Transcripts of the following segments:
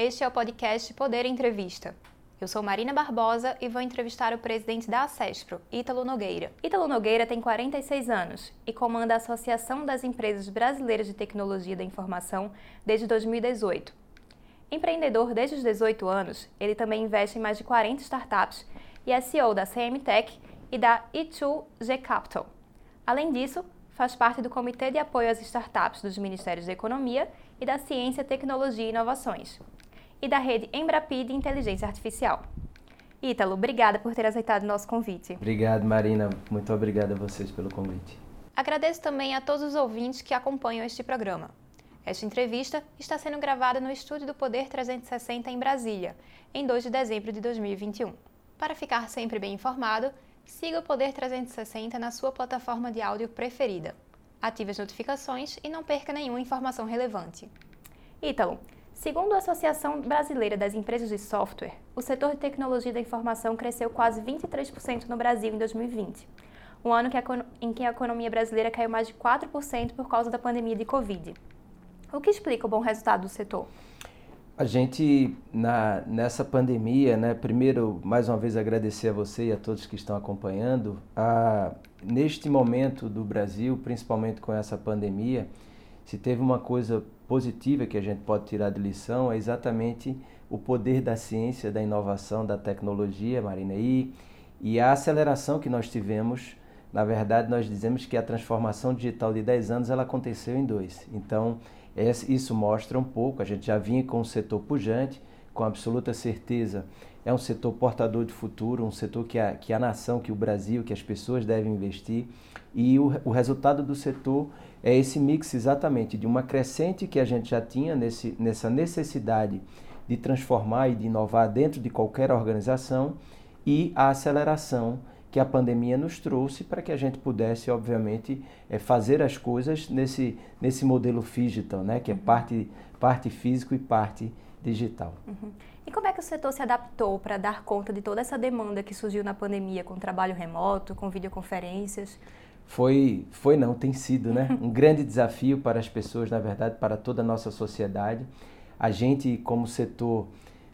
Este é o podcast Poder Entrevista. Eu sou Marina Barbosa e vou entrevistar o presidente da ACESPRO, Ítalo Nogueira. Ítalo Nogueira tem 46 anos e comanda a Associação das Empresas Brasileiras de Tecnologia da Informação desde 2018. Empreendedor desde os 18 anos, ele também investe em mais de 40 startups e é CEO da CM Tech e da E2G Capital. Além disso, faz parte do Comitê de Apoio às Startups dos Ministérios da Economia e da Ciência, Tecnologia e Inovações e da rede Embrapi de Inteligência Artificial. Ítalo, obrigada por ter aceitado o nosso convite. Obrigado, Marina. Muito obrigado a vocês pelo convite. Agradeço também a todos os ouvintes que acompanham este programa. Esta entrevista está sendo gravada no estúdio do Poder 360 em Brasília, em 2 de dezembro de 2021. Para ficar sempre bem informado, siga o Poder 360 na sua plataforma de áudio preferida. Ative as notificações e não perca nenhuma informação relevante. Ítalo, Segundo a Associação Brasileira das Empresas de Software, o setor de tecnologia da informação cresceu quase 23% no Brasil em 2020, um ano em que a economia brasileira caiu mais de 4% por causa da pandemia de Covid. O que explica o bom resultado do setor? A gente, na, nessa pandemia, né, primeiro, mais uma vez, agradecer a você e a todos que estão acompanhando. A, neste momento do Brasil, principalmente com essa pandemia, se teve uma coisa positiva que a gente pode tirar de lição é exatamente o poder da ciência, da inovação, da tecnologia, Marina. E, e a aceleração que nós tivemos, na verdade, nós dizemos que a transformação digital de 10 anos ela aconteceu em dois. Então, isso mostra um pouco, a gente já vinha com um setor pujante, com absoluta certeza, é um setor portador de futuro, um setor que a, que a nação, que o Brasil, que as pessoas devem investir. E o, o resultado do setor é esse mix exatamente de uma crescente que a gente já tinha nesse, nessa necessidade de transformar e de inovar dentro de qualquer organização e a aceleração que a pandemia nos trouxe para que a gente pudesse, obviamente, é, fazer as coisas nesse, nesse modelo digital, né, que é uhum. parte, parte físico e parte digital. Uhum. E como é que o setor se adaptou para dar conta de toda essa demanda que surgiu na pandemia, com trabalho remoto, com videoconferências? foi, foi não, tem sido, né? Um grande desafio para as pessoas, na verdade, para toda a nossa sociedade. A gente, como setor,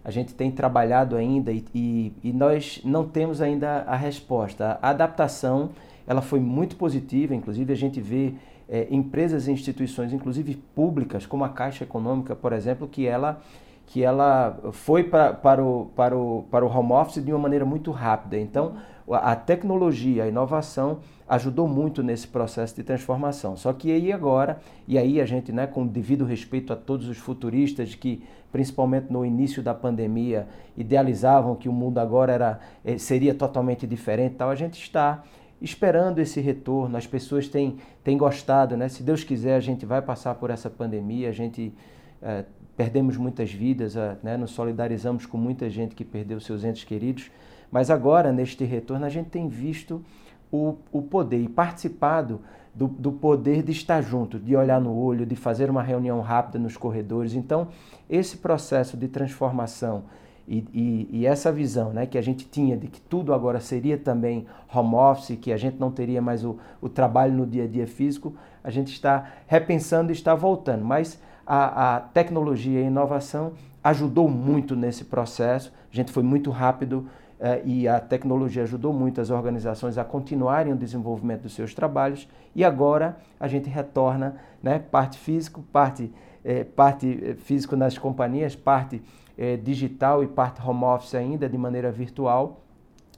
a gente tem trabalhado ainda e, e, e nós não temos ainda a resposta. A adaptação, ela foi muito positiva, inclusive a gente vê é, empresas e instituições, inclusive públicas, como a Caixa Econômica, por exemplo, que ela que ela foi pra, para, o, para, o, para o home office de uma maneira muito rápida. Então, a tecnologia, a inovação ajudou muito nesse processo de transformação. Só que aí agora, e aí a gente, né, com devido respeito a todos os futuristas que, principalmente no início da pandemia, idealizavam que o mundo agora era, eh, seria totalmente diferente, tal, a gente está esperando esse retorno. As pessoas têm, têm gostado, né? Se Deus quiser, a gente vai passar por essa pandemia, a gente é, perdemos muitas vidas, né? nos solidarizamos com muita gente que perdeu seus entes queridos, mas agora, neste retorno, a gente tem visto o, o poder e participado do, do poder de estar junto, de olhar no olho, de fazer uma reunião rápida nos corredores. Então, esse processo de transformação e, e, e, essa visão né, que a gente tinha de que tudo agora seria também home office, que a gente não teria mais o, o trabalho no dia a dia físico, a gente está repensando e está voltando. Mas a, a tecnologia e a inovação ajudou muito nesse processo, a gente foi muito rápido eh, e a tecnologia ajudou muito as organizações a continuarem o desenvolvimento dos seus trabalhos. E agora a gente retorna né, parte físico, parte, eh, parte eh, físico nas companhias, parte eh, digital e parte home office ainda de maneira virtual.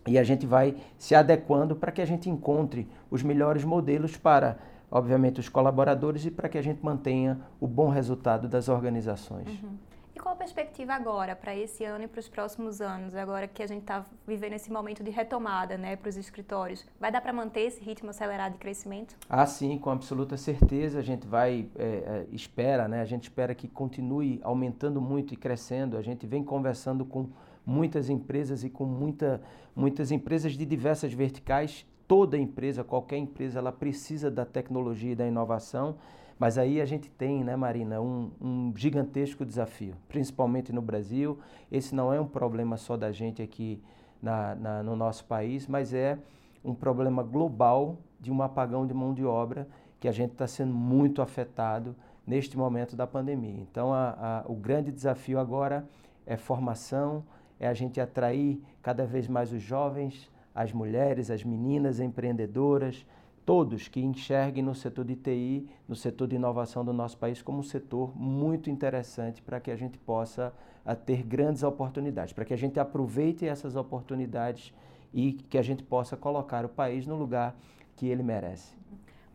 E a gente vai se adequando para que a gente encontre os melhores modelos para obviamente os colaboradores e para que a gente mantenha o bom resultado das organizações. Uhum. E qual a perspectiva agora para esse ano e para os próximos anos, agora que a gente está vivendo esse momento de retomada né, para os escritórios? Vai dar para manter esse ritmo acelerado de crescimento? Ah, sim, com absoluta certeza. A gente vai, é, espera, né? A gente espera que continue aumentando muito e crescendo. A gente vem conversando com muitas empresas e com muita, muitas empresas de diversas verticais. Toda empresa, qualquer empresa, ela precisa da tecnologia e da inovação. Mas aí a gente tem, né, Marina, um, um, gigantesco desafio, principalmente no Brasil. Esse não é um problema só da gente aqui na, na, no nosso país, mas é um problema global de um apagão de mão de obra que a gente está sendo muito afetado neste momento da pandemia. Então, a, a, o grande desafio agora é formação, é a gente atrair cada vez mais os jovens, as mulheres, as meninas empreendedoras, todos que enxerguem no setor de TI, no setor de inovação do nosso país como um setor muito interessante para que a gente possa a, ter grandes oportunidades, para que a gente aproveite essas oportunidades e que a gente possa colocar o país no lugar que ele merece.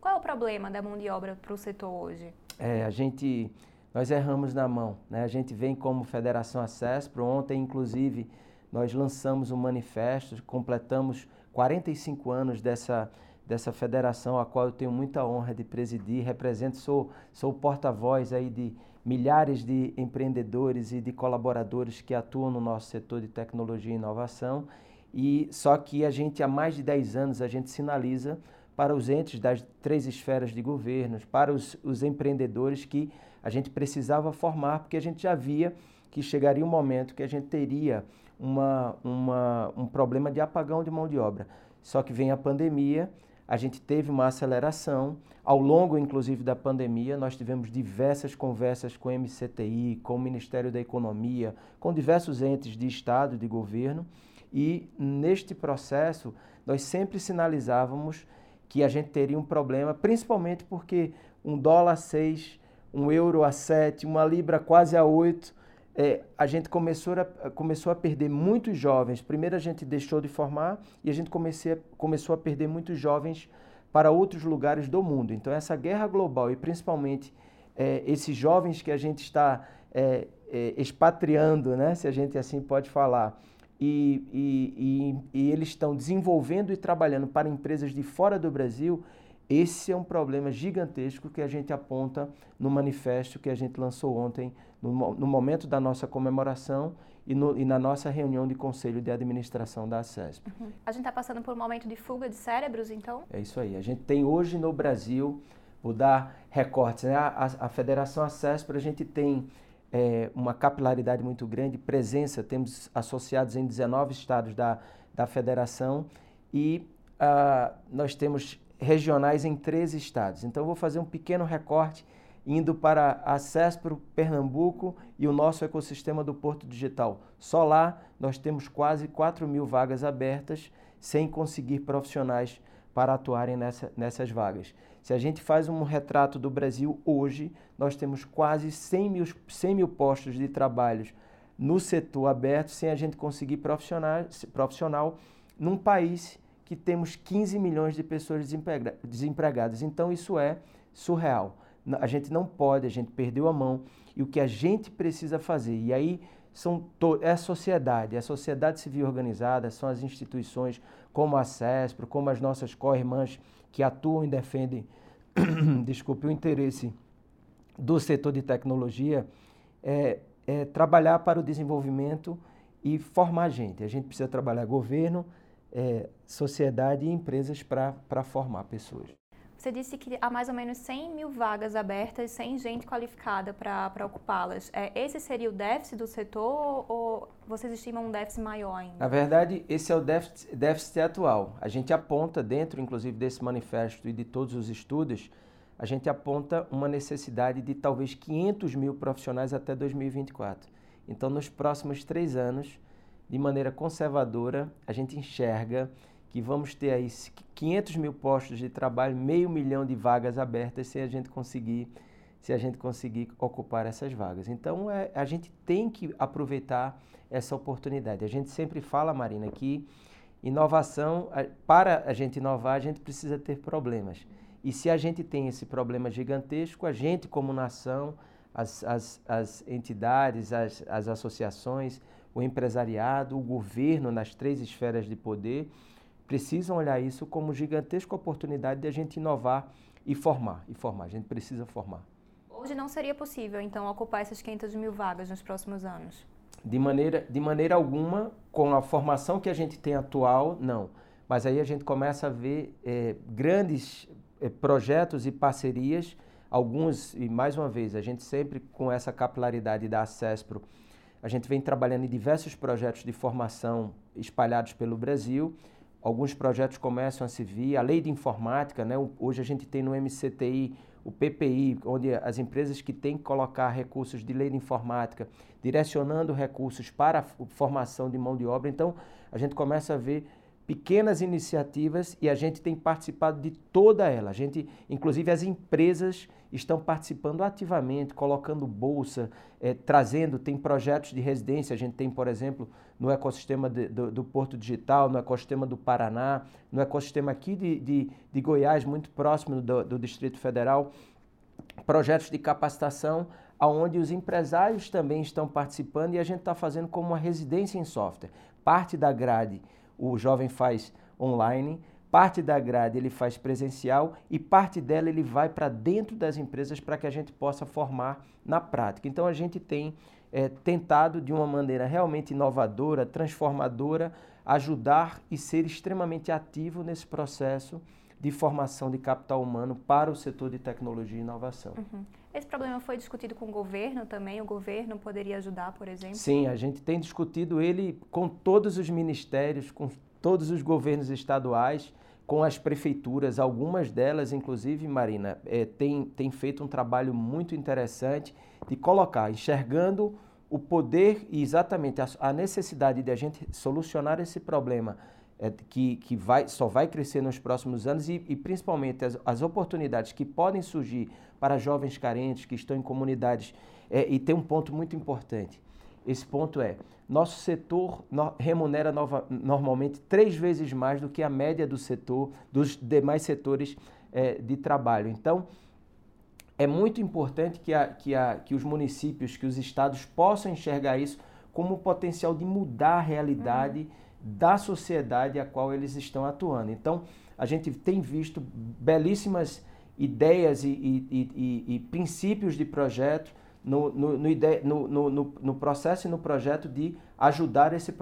Qual é o problema da mão de obra para o setor hoje? É, a gente, nós erramos na mão, né? A gente vem como Federação Acesso, ontem inclusive nós lançamos um manifesto, completamos 45 anos dessa dessa federação, a qual eu tenho muita honra de presidir, represento, sou, sou porta-voz aí de milhares de empreendedores e de colaboradores que atuam no nosso setor de tecnologia e inovação. E só que a gente há mais de 10 anos a gente sinaliza para os entes das três esferas de governos, para os, os empreendedores que a gente precisava formar, porque a gente já via que chegaria um momento que a gente teria uma, uma, um problema de apagão de mão de obra. Só que vem a pandemia, a gente teve uma aceleração. Ao longo, inclusive, da pandemia, nós tivemos diversas conversas com o MCTI, com o Ministério da Economia, com diversos entes de Estado, de governo, e neste processo nós sempre sinalizávamos que a gente teria um problema, principalmente porque um dólar a 6, um euro a 7, uma libra quase a 8, é, a gente começou a, começou a perder muitos jovens. Primeiro a gente deixou de formar e a gente comecei, começou a perder muitos jovens para outros lugares do mundo. Então essa guerra global e principalmente é, esses jovens que a gente está é, é expatriando, né, se a gente assim pode falar, e, e, e, e eles estão desenvolvendo e trabalhando para empresas de fora do Brasil, esse é um problema gigantesco que a gente aponta no manifesto que a gente lançou ontem, no, no momento da nossa comemoração e, no, e, na nossa reunião de conselho de administração da ACESP. Uhum. A gente está passando por um momento de fuga de cérebros, então? É isso aí. A gente tem hoje no Brasil, vou dar recortes, né? a, a, a Federação ACESP, a gente tem é, uma capilaridade muito grande, presença, temos associados em 19 estados da, da federação e uh, nós temos regionais em 13 estados. Então, vou fazer um pequeno recorte indo para a CESPRO Pernambuco e o nosso ecossistema do Porto Digital. Só lá nós temos quase 4 mil vagas abertas sem conseguir profissionais para atuarem nessa, nessas vagas. Se a gente faz um retrato do Brasil hoje, nós temos quase 100 mil, 100 mil postos de trabalho no setor aberto sem a gente conseguir profissional, profissional num país que temos 15 milhões de pessoas desempregadas. Então isso é surreal. A gente não pode, a gente perdeu a mão e o que a gente precisa fazer. E aí são é a sociedade, é a sociedade civil organizada, são as instituições como a CESPRO, como as nossas co-irmãs que atuam e defendem, desculpe, o interesse do setor de tecnologia, é, é trabalhar para o desenvolvimento e formar gente. A gente precisa trabalhar governo, é, sociedade e empresas para formar pessoas. Você disse que há mais ou menos 100 mil vagas abertas sem gente qualificada para ocupá-las. É, esse seria o déficit do setor ou vocês estimam um déficit maior ainda? Na verdade, esse é o déficit, déficit atual. A gente aponta, dentro inclusive desse manifesto e de todos os estudos, a gente aponta uma necessidade de talvez 500 mil profissionais até 2024. Então, nos próximos três anos, de maneira conservadora, a gente enxerga que vamos ter aí 500 mil postos de trabalho, meio milhão de vagas abertas se a gente conseguir se a gente conseguir ocupar essas vagas. Então, é, a gente tem que aproveitar essa oportunidade. A gente sempre fala, Marina, que inovação, para a gente inovar, a gente precisa ter problemas. E se a gente tem esse problema gigantesco, a gente, como nação, as, as, as entidades, as, as associações, o empresariado, o governo nas três esferas de poder precisam olhar isso como gigantesca oportunidade de a gente inovar e formar. E formar, a gente precisa formar. Hoje não seria possível, então, ocupar essas 500 mil vagas nos próximos anos? De maneira, de maneira alguma, com a formação que a gente tem atual, não. Mas aí a gente começa a ver é, grandes é, projetos e parcerias, alguns, e mais uma vez, a gente sempre com essa capilaridade da ACESPRO, a gente vem trabalhando em diversos projetos de formação espalhados pelo Brasil. Alguns projetos começam a se vir. A lei de informática, né? hoje a gente tem no MCTI o PPI, onde as empresas que têm que colocar recursos de lei de informática, direcionando recursos para a formação de mão de obra. Então, a gente começa a ver pequenas iniciativas e a gente tem participado de toda ela. A gente, inclusive as empresas estão participando ativamente, colocando bolsa, é, trazendo, tem projetos de residência, a gente tem, por exemplo, no ecossistema de, do, do, Porto Digital, no ecossistema do Paraná, no ecossistema aqui de, de, de Goiás, muito próximo do, do Distrito Federal, projetos de capacitação onde os empresários também estão participando e a gente está fazendo como uma residência em software. Parte da grade o jovem faz online, parte da grade ele faz presencial e parte dela ele vai para dentro das empresas para que a gente possa formar na prática. Então a gente tem é, tentado de uma maneira realmente inovadora, transformadora, ajudar e ser extremamente ativo nesse processo de formação de capital humano para o setor de tecnologia e inovação. Uhum. Esse problema foi discutido com o governo também? O governo poderia ajudar, por exemplo? Sim, a gente tem discutido ele com todos os ministérios, com todos os governos estaduais, com as prefeituras. Algumas delas, inclusive, Marina, é, tem, tem feito um trabalho muito interessante de colocar, enxergando o poder e exatamente a, a necessidade de a gente solucionar esse problema é, que, que vai, só vai crescer nos próximos anos e, e principalmente as, as, oportunidades que podem surgir para jovens carentes que estão em comunidades. É, e tem um ponto muito importante. Esse ponto é: nosso setor remunera nova, normalmente três vezes mais do que a média do setor, dos demais setores é, de trabalho. Então, é muito importante que, a, que, a, que os municípios, que os estados possam enxergar isso como o potencial de mudar a realidade. Uhum da sociedade a qual eles estão atuando. Então, a gente tem visto belíssimas ideias e, e, e, e princípios de projeto no, no, no, no, processo e no projeto de ajudar esse,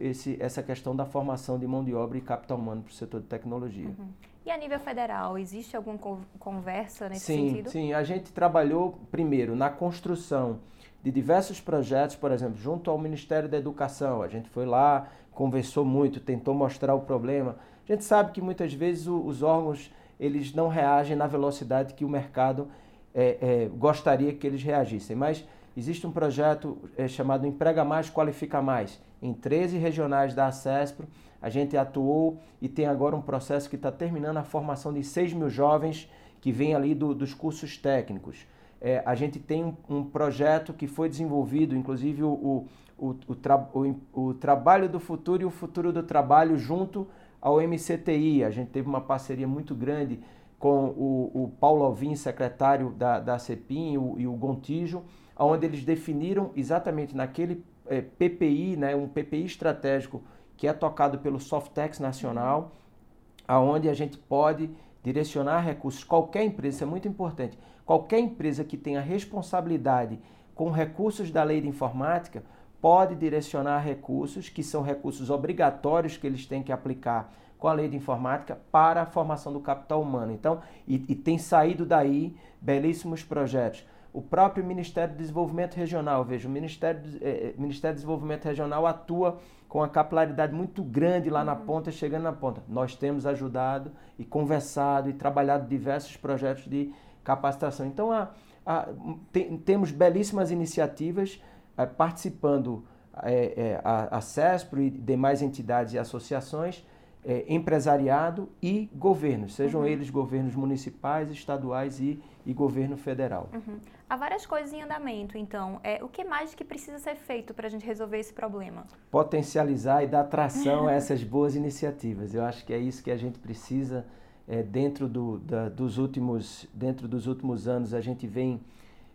esse, essa questão da formação de mão de obra e capital humano para o setor de tecnologia. Uhum. E a nível federal, existe alguma conversa nesse sim, sentido? Sim, a gente trabalhou primeiro na construção de diversos projetos, por exemplo, junto ao Ministério da Educação. A gente foi lá, conversou muito, tentou mostrar o problema. A gente sabe que muitas vezes o, os órgãos eles não reagem na velocidade que o mercado é, é, gostaria que eles reagissem, mas existe um projeto é, chamado Emprega Mais, Qualifica Mais. Em 13 regionais da ACESPRO, a gente atuou e tem agora um processo que está terminando a formação de 6 mil jovens que vêm ali do, dos cursos técnicos é, a gente tem um, um, projeto que foi desenvolvido, inclusive o, o, o, tra, o, trabalho do futuro e o futuro do trabalho junto ao MCTI. A gente teve uma parceria muito grande com o, o Paulo Alvim, secretário da, da CEPIM, e o, e o Gontijo, onde eles definiram exatamente naquele é, PPI, né, um PPI estratégico que é tocado pelo Softex Nacional, aonde a gente pode direcionar recursos. Qualquer empresa, isso é muito importante, qualquer empresa que tenha responsabilidade com recursos da lei de informática pode direcionar recursos, que são recursos obrigatórios que eles têm que aplicar com a lei de informática para a formação do capital humano. Então, e, e tem saído daí belíssimos projetos o próprio Ministério do Desenvolvimento Regional. Veja, o Ministério, eh, Ministério do Desenvolvimento Regional atua com a capilaridade muito grande lá na uhum. ponta, chegando na ponta. Nós temos ajudado e conversado e trabalhado diversos projetos de capacitação. Então, a, a, tem, temos belíssimas iniciativas eh, participando eh, a, a CESPRO e demais entidades e associações é, empresariado e governos, sejam uhum. eles governos municipais, estaduais e, e governo federal. Uhum. Há várias coisas em andamento, então. É, o que mais que precisa ser feito para a gente resolver esse problema? Potencializar e dar tração a essas boas iniciativas. Eu acho que é isso que a gente precisa. É, dentro, do, da, dos últimos, dentro dos últimos anos, a gente vem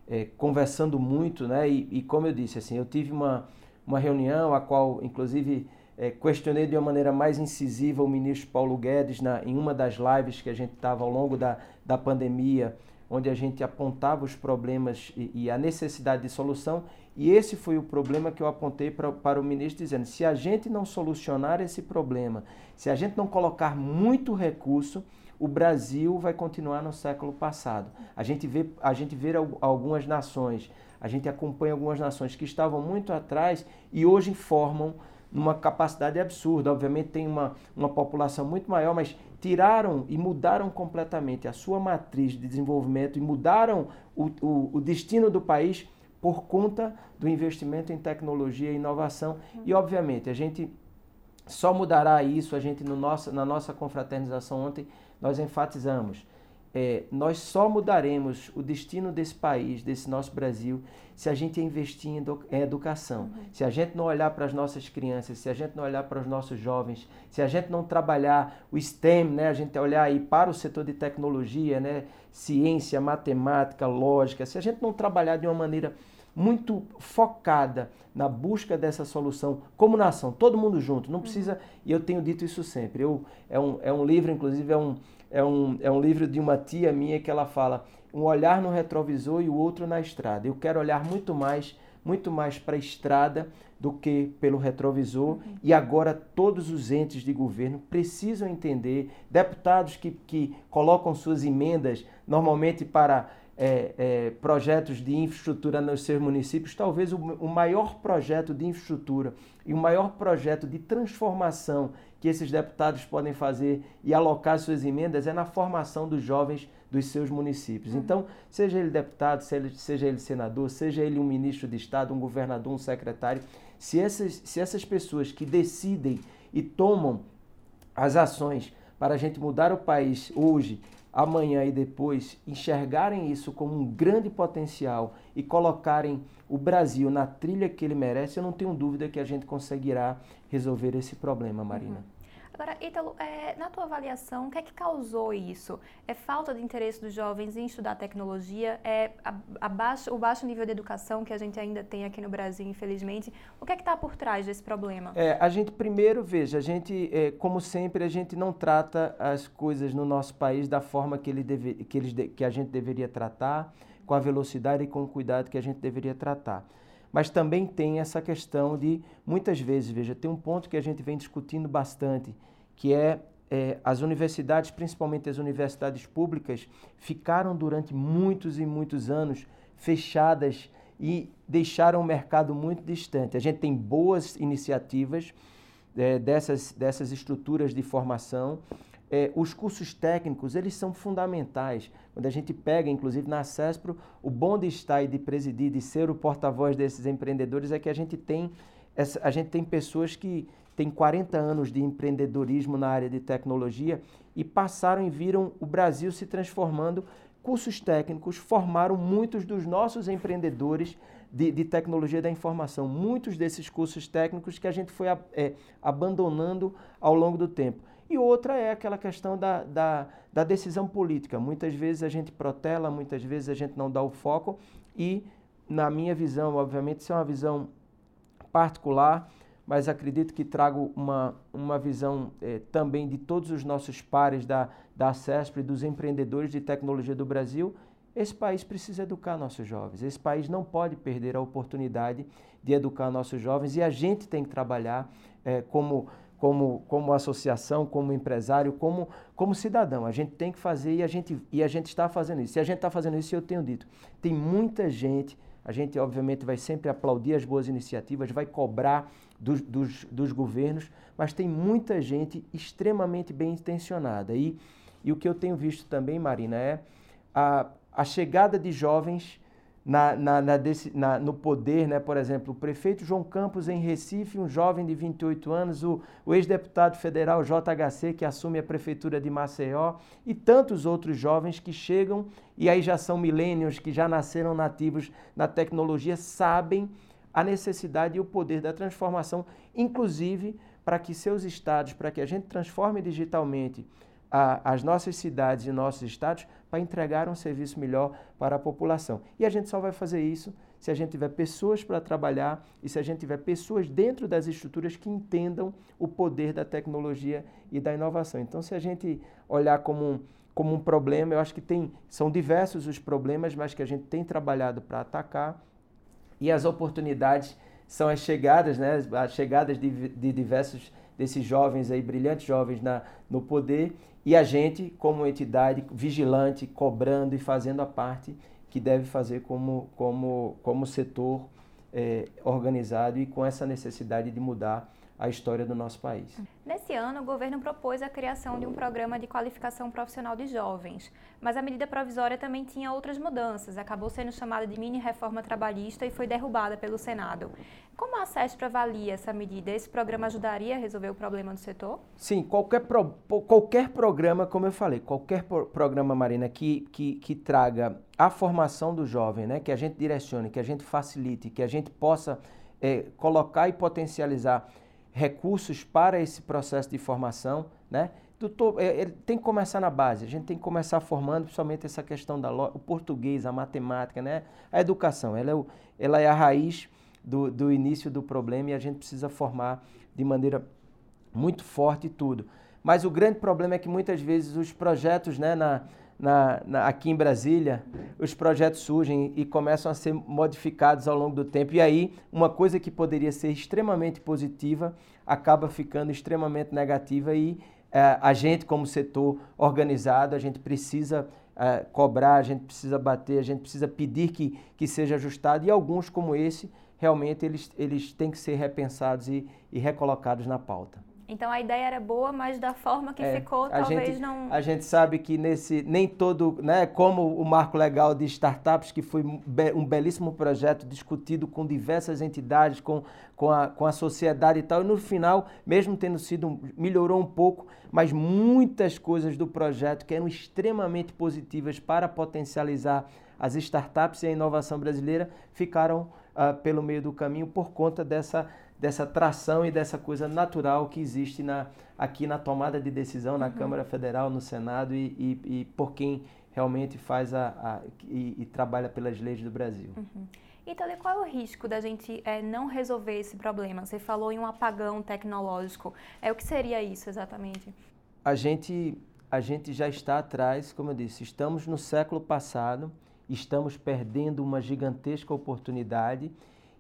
é, conversando muito, né? E, e como eu disse, assim, eu tive uma, uma reunião a qual, inclusive, é, questionei de uma maneira mais incisiva o ministro Paulo Guedes na, em uma das lives que a gente estava ao longo da, da pandemia, onde a gente apontava os problemas e, e, a necessidade de solução. E esse foi o problema que eu apontei pra, para o ministro, dizendo: se a gente não solucionar esse problema, se a gente não colocar muito recurso, o Brasil vai continuar no século passado. A gente vê, a gente vê algumas nações, a gente acompanha algumas nações que estavam muito atrás e hoje formam numa capacidade absurda. Obviamente tem uma, uma população muito maior, mas tiraram e mudaram completamente a sua matriz de desenvolvimento e mudaram o, o, o destino do país por conta do investimento em tecnologia e inovação. E, obviamente, a gente só mudará isso, a gente no nosso, na nossa confraternização ontem, nós enfatizamos é, nós só mudaremos o destino desse país, desse nosso Brasil, se a gente investir em, edu em educação. Uhum. Se a gente não olhar para as nossas crianças, se a gente não olhar para os nossos jovens, se a gente não trabalhar o STEM, né, a gente olhar aí para o setor de tecnologia, né, ciência, matemática, lógica, se a gente não trabalhar de uma maneira muito focada na busca dessa solução como nação, todo mundo junto, não precisa, uhum. e eu tenho dito isso sempre, eu, é, um, é um livro, inclusive é um, é um, é um livro de uma tia minha que ela fala um olhar no retrovisor e o outro na estrada. Eu quero olhar muito mais, muito mais para a estrada do que pelo retrovisor. Uhum. E agora todos os entes de governo precisam entender, deputados que, que colocam suas emendas normalmente para é, é, projetos de infraestrutura nos seus municípios, talvez o, o maior projeto de infraestrutura e o maior projeto de transformação que esses deputados podem fazer e alocar suas emendas é na formação dos jovens dos seus municípios. Uhum. Então, seja ele deputado, seja ele senador, seja ele um ministro de Estado, um governador, um secretário, se essas, se essas pessoas que decidem e tomam as ações para a gente mudar o país hoje amanhã e depois enxergarem isso como um grande potencial e colocarem o Brasil na trilha que ele merece, eu não tenho dúvida que a gente conseguirá resolver esse problema, Marina. Uhum. Agora, Ítalo, é, na tua avaliação, o que é que causou isso? É falta de interesse dos jovens em estudar tecnologia? É a, a baixo, o baixo nível de educação que a gente ainda tem aqui no Brasil, infelizmente? O que é que está por trás desse problema? É, a gente primeiro, veja, a gente, é, como sempre, a gente não trata as coisas no nosso país da forma que, ele deve, que, eles que a gente deveria tratar, com a velocidade e com o cuidado que a gente deveria tratar mas também tem essa questão de, muitas vezes, veja, tem um ponto que a gente vem discutindo bastante, que é, é, as universidades, principalmente as universidades públicas, ficaram durante muitos e muitos anos fechadas e deixaram o mercado muito distante. A gente tem boas iniciativas é, dessas, dessas estruturas de formação, é, os cursos técnicos, eles são fundamentais. Quando a gente pega, inclusive na CESPRO, o bom de estar e de presidir, de ser o porta-voz desses empreendedores é que a gente tem essa, a gente tem pessoas que têm 40 anos de empreendedorismo na área de tecnologia e passaram e viram o Brasil se transformando. Cursos técnicos formaram muitos dos nossos empreendedores de, de tecnologia da informação. Muitos desses cursos técnicos que a gente foi é, abandonando ao longo do tempo. E outra é aquela questão da, da, da, decisão política. Muitas vezes a gente protela, muitas vezes a gente não dá o foco, e, na minha visão, obviamente, isso é uma visão particular, mas acredito que trago uma, uma visão eh, também de todos os nossos pares da, da CESP, dos empreendedores de tecnologia do Brasil. Esse país precisa educar nossos jovens. Esse país não pode perder a oportunidade de educar nossos jovens e a gente tem que trabalhar eh, como como, como associação, como empresário, como, como cidadão. A gente tem que fazer e a gente, e a gente está fazendo isso. Se a gente está fazendo isso, eu tenho dito, tem muita gente, a gente obviamente vai sempre aplaudir as boas iniciativas, vai cobrar dos, dos, dos governos, mas tem muita gente extremamente bem intencionada. E, e o que eu tenho visto também, Marina, é a, a chegada de jovens na, na, na, desse, no poder, né? por exemplo, o prefeito João Campos em Recife, um jovem de 28 anos, o, o ex-deputado federal JHC, que assume a prefeitura de Maceió, e tantos outros jovens que chegam e aí já são milênios, que já nasceram nativos na tecnologia, sabem a necessidade e o poder da transformação, inclusive para que seus estados, para que a gente transforme digitalmente a, as nossas cidades e nossos estados para entregar um serviço melhor para a população. E a gente só vai fazer isso se a gente tiver pessoas para trabalhar e se a gente tiver pessoas dentro das estruturas que entendam o poder da tecnologia e da inovação. Então, se a gente olhar como um, como um problema, eu acho que tem, são diversos os problemas, mas que a gente tem trabalhado para atacar e as oportunidades são as chegadas, né, as chegadas de, de diversos desses jovens aí, brilhantes jovens na, no poder, e a gente, como entidade vigilante, cobrando e fazendo a parte que deve fazer como, como, como setor é, organizado e com essa necessidade de mudar a história do nosso país. Nesse ano, o governo propôs a criação de um programa de qualificação profissional de jovens, mas a medida provisória também tinha outras mudanças, acabou sendo chamada de mini reforma trabalhista e foi derrubada pelo Senado. Como a SESP avalia essa medida? Esse programa ajudaria a resolver o problema do setor? Sim, qualquer, pro, qualquer programa, como eu falei, qualquer pro, programa, Marina, que, que, que traga a formação do jovem, né, que a gente direcione, que a gente facilite, que a gente possa é, colocar e potencializar recursos para esse processo de formação, né? É, ele tem que começar na base, a gente tem que começar formando principalmente essa questão da o português, a matemática, né? A educação, ela é, o, ela é a raiz do, do início do problema e a gente precisa formar de maneira muito forte tudo. Mas o grande problema é que muitas vezes os projetos, né, na, na, na, aqui em Brasília, os projetos surgem e começam a ser modificados ao longo do tempo. E aí, uma coisa que poderia ser extremamente positiva acaba ficando extremamente negativa e é, a gente, como setor organizado, a gente precisa é, cobrar, a gente precisa bater, a gente precisa pedir que, que seja ajustado. E alguns, como esse, realmente eles, eles têm que ser repensados e, e recolocados na pauta. Então a ideia era boa, mas da forma que é, ficou, talvez gente, não. A gente sabe que nesse nem todo, né, como o marco legal de startups, que foi um belíssimo projeto discutido com diversas entidades, com, com, a, com a sociedade e tal, e no final, mesmo tendo sido, melhorou um pouco, mas muitas coisas do projeto que eram extremamente positivas para potencializar as startups e a inovação brasileira ficaram uh, pelo meio do caminho por conta dessa dessa tração e dessa coisa natural que existe na, aqui na tomada de decisão na uhum. Câmara Federal, no Senado e, e, e, por quem realmente faz a, a e, e, trabalha pelas leis do Brasil. Uhum. Então, qual é o risco da gente é, não resolver esse problema? Você falou em um apagão tecnológico. É o que seria isso exatamente? A gente a gente já está atrás, como eu disse, estamos no século passado, estamos perdendo uma gigantesca oportunidade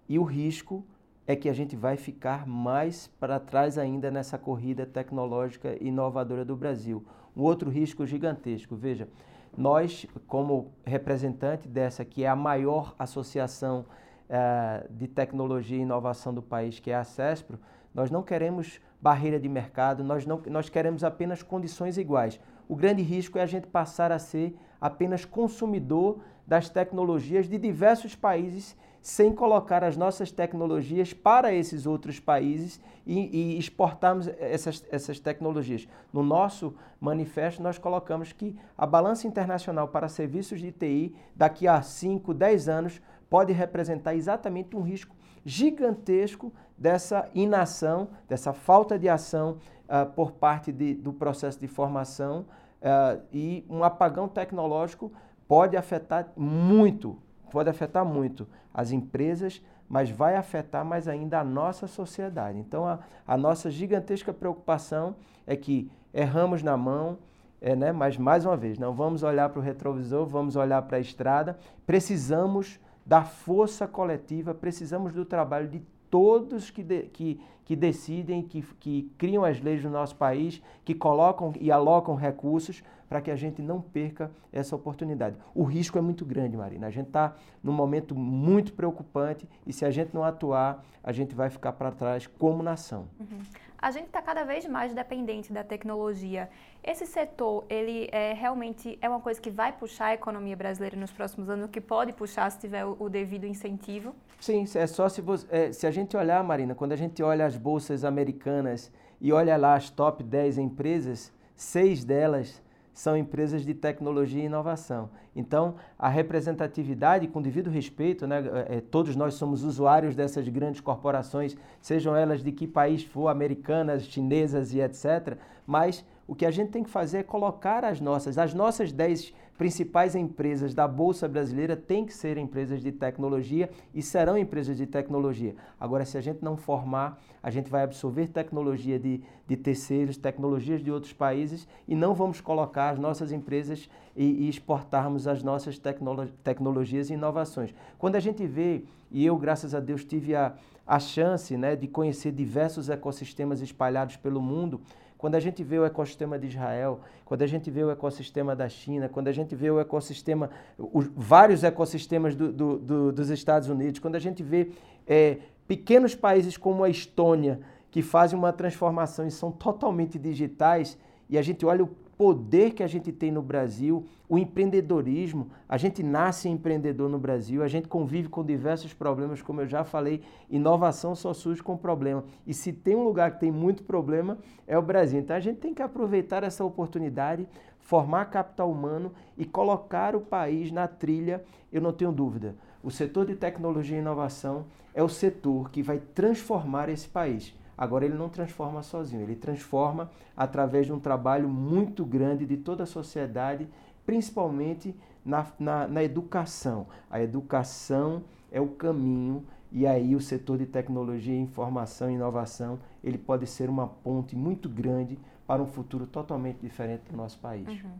e o risco é que a gente vai ficar mais para trás ainda nessa corrida tecnológica inovadora do Brasil. Um outro risco gigantesco, veja, nós, como representante dessa, que é a maior associação uh, de tecnologia e inovação do país, que é a CESPRO, nós não queremos barreira de mercado, nós, não, nós queremos apenas condições iguais. O grande risco é a gente passar a ser apenas consumidor das tecnologias de diversos países sem colocar as nossas tecnologias para esses outros países e, e, exportarmos essas, essas tecnologias. No nosso manifesto, nós colocamos que a balança internacional para serviços de TI, daqui a 5, 10 anos, pode representar exatamente um risco gigantesco dessa inação, dessa falta de ação uh, por parte de, do processo de formação uh, e um apagão tecnológico pode afetar muito pode afetar muito as empresas, mas vai afetar mais ainda a nossa sociedade. Então, a, a nossa gigantesca preocupação é que erramos na mão, é, né? mas mais uma vez, não vamos olhar para o retrovisor, vamos olhar para a estrada, precisamos da força coletiva, precisamos do trabalho de todos que, de, que, que decidem, que, que criam as leis do nosso país, que colocam e alocam recursos para que a gente não perca essa oportunidade. O risco é muito grande, Marina. A gente está num momento muito preocupante e se a gente não atuar, a gente vai ficar para trás como nação. Uhum. A gente está cada vez mais dependente da tecnologia. Esse setor, ele é realmente é uma coisa que vai puxar a economia brasileira nos próximos anos, que pode puxar se tiver o, devido incentivo? Sim, é só se, você, é, se a gente olhar, Marina, quando a gente olha as bolsas americanas e olha lá as top 10 empresas, seis delas são empresas de tecnologia e inovação. Então, a representatividade, com devido respeito, né, é, todos nós somos usuários dessas grandes corporações, sejam elas de que país for, americanas, chinesas e etc. Mas o que a gente tem que fazer é colocar as nossas, as nossas 10 principais empresas da Bolsa Brasileira têm que ser empresas de tecnologia e serão empresas de tecnologia. Agora, se a gente não formar, a gente vai absorver tecnologia de, de terceiros, tecnologias de outros países e não vamos colocar as nossas empresas e, e exportarmos as nossas tecnolo tecnologias e inovações. Quando a gente vê, e eu, graças a Deus, tive a, a chance né, de conhecer diversos ecossistemas espalhados pelo mundo, quando a gente vê o ecossistema de Israel, quando a gente vê o ecossistema da China, quando a gente vê o ecossistema, os vários ecossistemas do, do, do, dos Estados Unidos, quando a gente vê é, pequenos países como a Estônia, que fazem uma transformação e são totalmente digitais, e a gente olha o poder que a gente tem no Brasil, o empreendedorismo. A gente nasce empreendedor no Brasil, a gente convive com diversos problemas, como eu já falei, inovação só surge com problema. E se tem um lugar que tem muito problema, é o Brasil. Então a gente tem que aproveitar essa oportunidade, formar capital humano e colocar o país na trilha, eu não tenho dúvida. O setor de tecnologia e inovação é o setor que vai transformar esse país. Agora, ele não transforma sozinho, ele transforma através de um trabalho muito grande de toda a sociedade, principalmente na, na, na educação. A educação é o caminho e aí o setor de tecnologia, informação e inovação, ele pode ser uma ponte muito grande para um futuro totalmente diferente do nosso país. Uhum.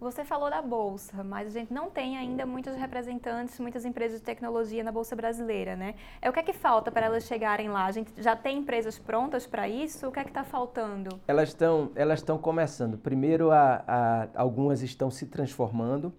Você falou da Bolsa, mas a gente não tem ainda muitos representantes, muitas empresas de tecnologia na Bolsa brasileira, né? É o que é que falta para elas chegarem lá? A gente já tem empresas prontas para isso? O que é que está faltando? Elas estão elas estão começando. Primeiro, a, a, algumas estão se transformando.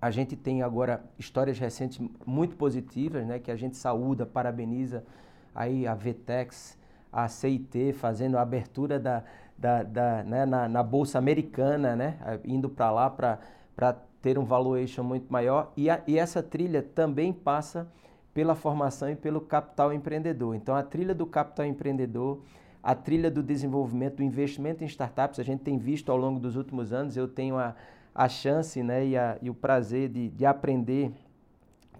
A gente tem agora histórias recentes muito positivas, né? Que a gente saúda, parabeniza aí a Vtex, a CIT fazendo a abertura da da, da né, na, na, bolsa americana, né, indo para lá para ter um valuation muito maior. E, a, e essa trilha também passa pela formação e pelo capital empreendedor. Então, a trilha do capital empreendedor, a trilha do desenvolvimento, do investimento em startups, a gente tem visto ao longo dos últimos anos, eu tenho a, a chance né, e, a, e o prazer de, de aprender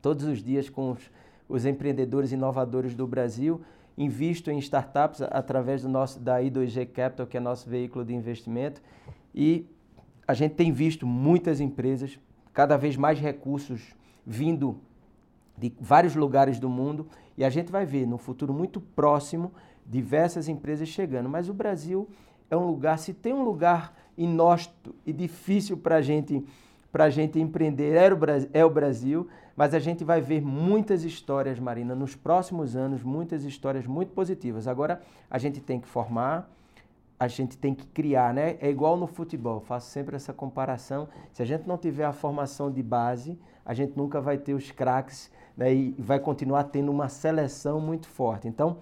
todos os dias com os, os empreendedores inovadores do Brasil invisto em startups através do nosso da I2G Capital, que é nosso veículo de investimento, e a gente tem visto muitas empresas, cada vez mais recursos vindo de vários lugares do mundo, e a gente vai ver no futuro muito próximo diversas empresas chegando. Mas o Brasil é um lugar, se tem um lugar inóspito e difícil para a gente para a gente empreender é o, Brasil, mas a gente vai ver muitas histórias, Marina, nos próximos anos, muitas histórias muito positivas. Agora, a gente tem que formar, a gente tem que criar, né? É igual no futebol, faço sempre essa comparação. Se a gente não tiver a formação de base, a gente nunca vai ter os craques né? e vai continuar tendo uma seleção muito forte. Então,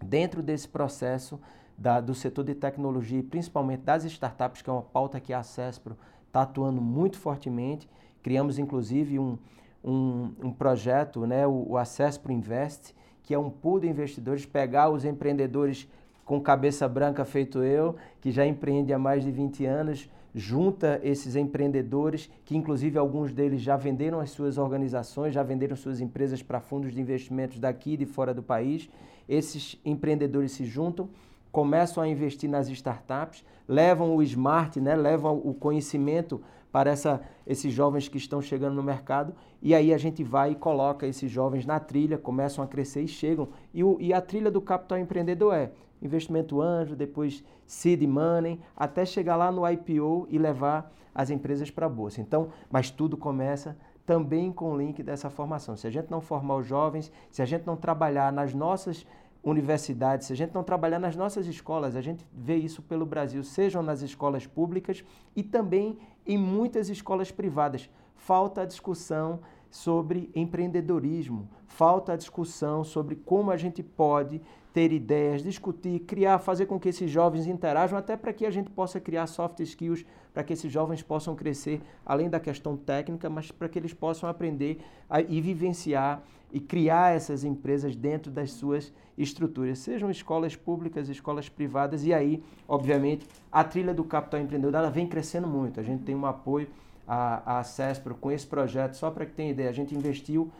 dentro desse processo da, do setor de tecnologia, principalmente das startups, que é uma pauta que a CESPRO está atuando muito fortemente. Criamos, inclusive, um, um, um projeto, né, o, o Acesso para o Invest, que é um pool de investidores, pegar os empreendedores com cabeça branca feito eu, que já empreende há mais de 20 anos, junta esses empreendedores, que inclusive alguns deles já venderam as suas organizações, já venderam suas empresas para fundos de investimentos daqui e de fora do país. Esses empreendedores se juntam, começam a investir nas startups, levam o smart, né, levam o conhecimento para essa, esses jovens que estão chegando no mercado e aí a gente vai e coloca esses jovens na trilha, começam a crescer e chegam. E, o, e a trilha do capital empreendedor é investimento anjo, depois seed money, até chegar lá no IPO e levar as empresas para a bolsa. Então, mas tudo começa também com o link dessa formação. Se a gente não formar os jovens, se a gente não trabalhar nas nossas universidades, se a gente não trabalhar nas nossas escolas, a gente vê isso pelo Brasil, sejam nas escolas públicas e também em muitas escolas privadas. Falta a discussão sobre empreendedorismo, falta a discussão sobre como a gente pode ter ideias, discutir, criar, fazer com que esses jovens interajam, até para que a gente possa criar soft skills, para que esses jovens possam crescer, além da questão técnica, mas para que eles possam aprender a, e vivenciar e criar essas empresas dentro das suas estruturas, sejam escolas públicas, escolas privadas, e aí, obviamente, a trilha do capital empreendedor ela vem crescendo muito. A gente tem um apoio à, à CESPRO com esse projeto, só para que tenha ideia, a gente investiu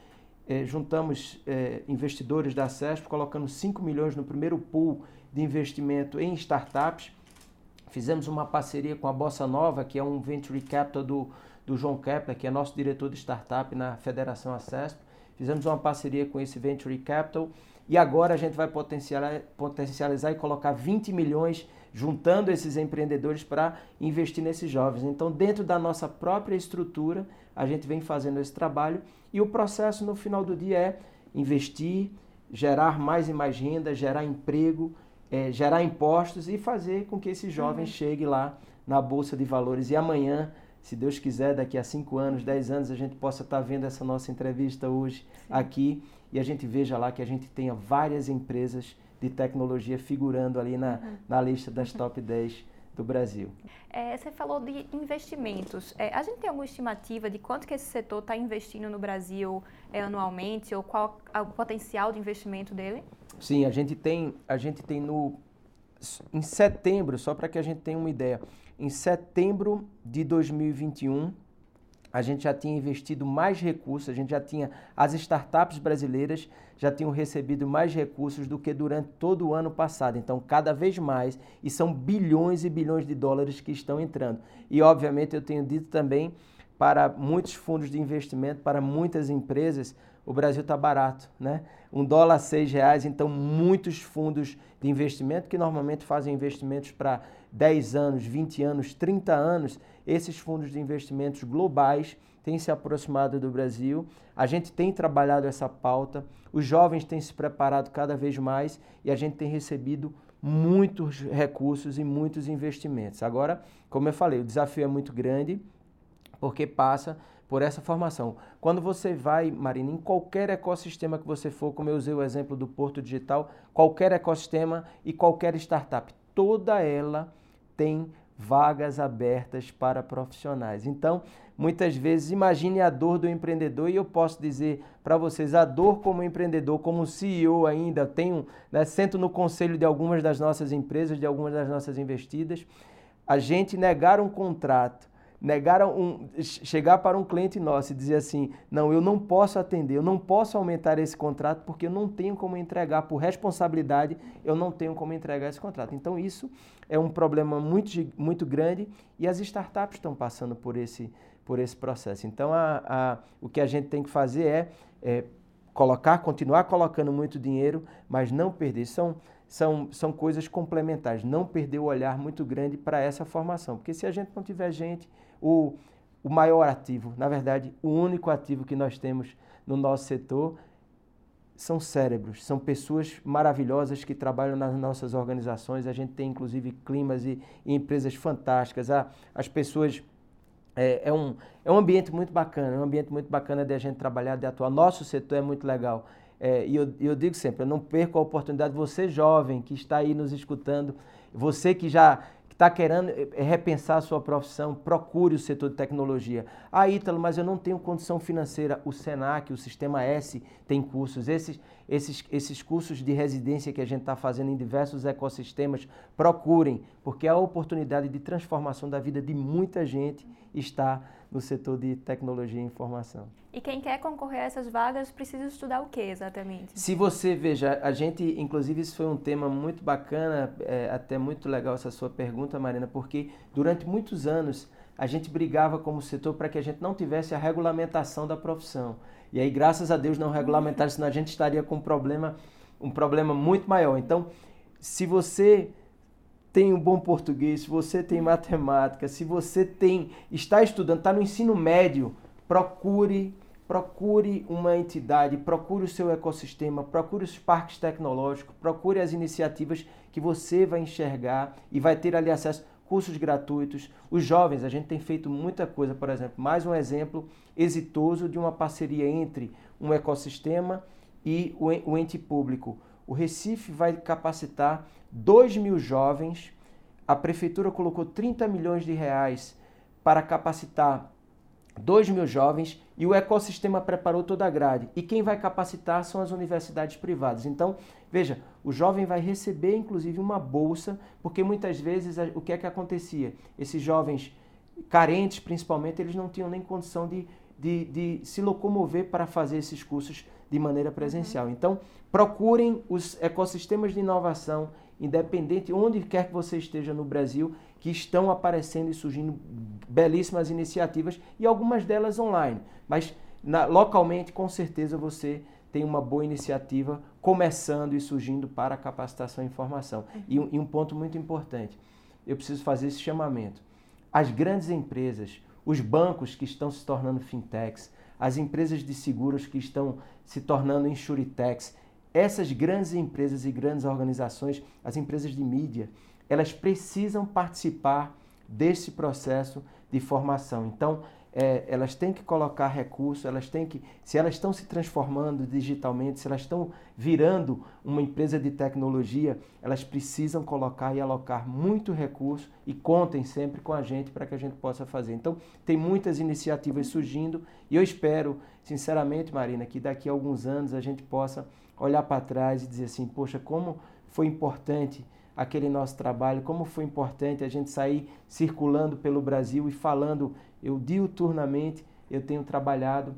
eh, juntamos eh, investidores da CESP, colocando 5 milhões no primeiro pool de investimento em startups. Fizemos uma parceria com a Bossa Nova, que é um venture capital do, do João Kepler, que é nosso diretor de startup na Federação ACESP. Fizemos uma parceria com esse venture capital e agora a gente vai potencializar e colocar 20 milhões juntando esses empreendedores para investir nesses jovens. Então, dentro da nossa própria estrutura, a gente vem fazendo esse trabalho e o processo no final do dia é investir, gerar mais e mais renda, gerar emprego, é, gerar impostos e fazer com que esses jovens uhum. cheguem lá na Bolsa de Valores. E amanhã, se Deus quiser, daqui a 5 anos, 10 anos, a gente possa estar tá vendo essa nossa entrevista hoje Sim. aqui e a gente veja lá que a gente tenha várias empresas de tecnologia figurando ali na, uhum. na lista das top 10 do Brasil. É, você falou de investimentos. É, a gente tem alguma estimativa de quanto que esse setor está investindo no Brasil é, anualmente ou qual o potencial de investimento dele? Sim, a gente tem, a gente tem no em setembro, só para que a gente tenha uma ideia, em setembro de 2021 a gente já tinha investido mais recursos, a gente já tinha, as startups brasileiras já tinham recebido mais recursos do que durante todo o ano passado. Então, cada vez mais, e são bilhões e bilhões de dólares que estão entrando. E, obviamente, eu tenho dito também para muitos fundos de investimento, para muitas empresas, o Brasil está barato, né? Um dólar a seis reais, então muitos fundos de investimento que normalmente fazem investimentos para 10 anos, 20 anos, 30 anos, esses fundos de investimentos globais têm se aproximado do Brasil. A gente tem trabalhado essa pauta, os jovens têm se preparado cada vez mais e a gente tem recebido muitos recursos e muitos investimentos. Agora, como eu falei, o desafio é muito grande porque passa por essa formação. Quando você vai, Marina, em qualquer ecossistema que você for, como eu usei o exemplo do Porto Digital, qualquer ecossistema e qualquer startup, toda ela tem vagas abertas para profissionais. Então, muitas vezes, imagine a dor do empreendedor e eu posso dizer para vocês, a dor como empreendedor, como CEO ainda, tenho, né, sento no conselho de algumas das nossas empresas, de algumas das nossas investidas, a gente negar um contrato negaram um, chegar para um cliente nosso e dizer assim: não, eu não posso atender, eu não posso aumentar esse contrato porque eu não tenho como entregar, por responsabilidade, eu não tenho como entregar esse contrato. Então, isso é um problema muito, muito grande e as startups estão passando por esse, por esse processo. Então, a, a, o que a gente tem que fazer é, é colocar, continuar colocando muito dinheiro, mas não perder. São são, são coisas complementares. Não perder o olhar muito grande para essa formação. Porque se a gente não tiver gente, o, o maior ativo, na verdade, o único ativo que nós temos no nosso setor são cérebros, são pessoas maravilhosas que trabalham nas nossas organizações. A gente tem inclusive climas e, e empresas fantásticas. As pessoas. É, é, um, é um ambiente muito bacana, é um ambiente muito bacana de a gente trabalhar, de atuar. Nosso setor é muito legal. É, e eu, eu digo sempre, eu não perco a oportunidade, você jovem que está aí nos escutando, você que já está querendo eh, eh, repensar a sua profissão, procure o setor de tecnologia. Ah, Ítalo, mas eu não tenho condição financeira. O SENAC, o Sistema S, tem cursos. Esses, esses, esses cursos de residência que a gente está fazendo em diversos ecossistemas, procurem, porque a oportunidade de transformação da vida de muita gente está no setor de tecnologia e informação. E quem quer concorrer a essas vagas precisa estudar o que exatamente? Se você veja, a gente, inclusive, isso foi um tema muito bacana, é, até muito legal essa sua pergunta, Marina, porque durante muitos anos a gente brigava como setor para que a gente não tivesse a regulamentação da profissão. E aí, graças a Deus, não regulamentaram, senão a gente estaria com um problema, um problema muito maior. Então, se você tem um bom português, se você tem matemática, se você tem está estudando, está no ensino médio, procure procure uma entidade, procure o seu ecossistema, procure os parques tecnológicos, procure as iniciativas que você vai enxergar e vai ter ali acesso cursos gratuitos. Os jovens, a gente tem feito muita coisa, por exemplo, mais um exemplo exitoso de uma parceria entre um ecossistema e o ente público. O Recife vai capacitar 2 mil jovens. A prefeitura colocou 30 milhões de reais para capacitar 2 mil jovens e o ecossistema preparou toda a grade. E quem vai capacitar são as universidades privadas. Então, veja, o jovem vai receber inclusive uma bolsa, porque muitas vezes o que é que acontecia? Esses jovens carentes, principalmente, eles não tinham nem condição de, de, de se locomover para fazer esses cursos de maneira presencial. Uhum. Então, procurem os ecossistemas de inovação, independente onde quer que você esteja no Brasil, que estão aparecendo e surgindo belíssimas iniciativas e algumas delas online. Mas na, localmente, com certeza, você tem uma boa iniciativa começando e surgindo para capacitação e informação. E um, e um ponto muito importante, eu preciso fazer esse chamamento. As grandes empresas, os bancos que estão se tornando fintechs, as empresas de seguros que estão se tornando insurtechs, essas grandes empresas e grandes organizações, as empresas de mídia, elas precisam participar desse processo de formação. Então, é, elas têm que colocar recursos, elas têm que, se elas estão se transformando digitalmente, se elas estão virando uma empresa de tecnologia, elas precisam colocar e alocar muito recurso e contem sempre com a gente para que a gente possa fazer. Então, tem muitas iniciativas surgindo e eu espero, sinceramente, Marina, que daqui a alguns anos a gente possa olhar para trás e dizer assim, poxa, como foi importante aquele nosso trabalho, como foi importante a gente sair circulando pelo Brasil e falando eu diuturnamente eu tenho trabalhado.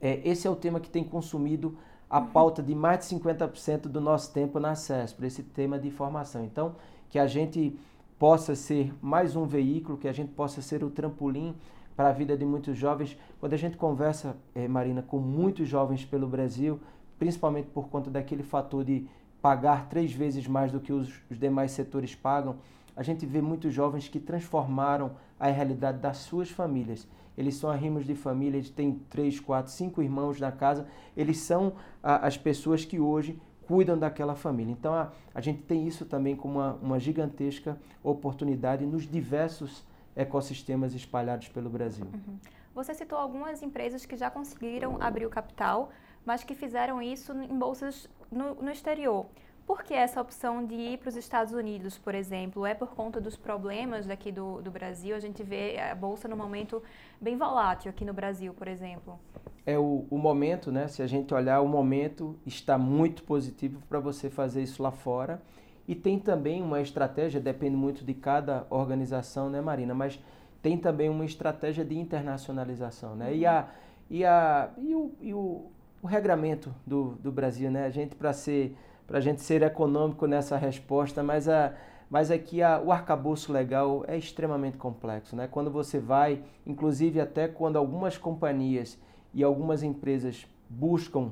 É, esse é o tema que tem consumido a uhum. pauta de mais de 50% do nosso tempo na CESP, esse tema de informação. Então, que a gente possa ser mais um veículo, que a gente possa ser o trampolim para a vida de muitos jovens. Quando a gente conversa, é, Marina, com muitos jovens pelo Brasil, principalmente por conta daquele fator de pagar três vezes mais do que os, os demais setores pagam, a gente vê muitos jovens que transformaram a realidade das suas famílias. Eles são arrimos de família, eles têm três, quatro, cinco irmãos na casa. Eles são a, as pessoas que hoje cuidam daquela família. Então a, a gente tem isso também como uma, uma gigantesca oportunidade nos diversos ecossistemas espalhados pelo Brasil. Uhum. Você citou algumas empresas que já conseguiram abrir o capital, mas que fizeram isso em bolsas no, no exterior. Por que essa opção de ir para os Estados Unidos, por exemplo? É por conta dos problemas daqui do, do Brasil? A gente vê a Bolsa no momento bem volátil aqui no Brasil, por exemplo. É o, o momento, né? Se a gente olhar, o momento está muito positivo para você fazer isso lá fora. E tem também uma estratégia, depende muito de cada organização, né, Marina? Mas tem também uma estratégia de internacionalização, né? E, a, e, a, e, o, e o, o regramento do, do Brasil, né? A gente, para ser para a gente ser econômico nessa resposta, mas, a, mas é que a, o arcabouço legal é extremamente complexo. Né? Quando você vai, inclusive até quando algumas companhias e algumas empresas buscam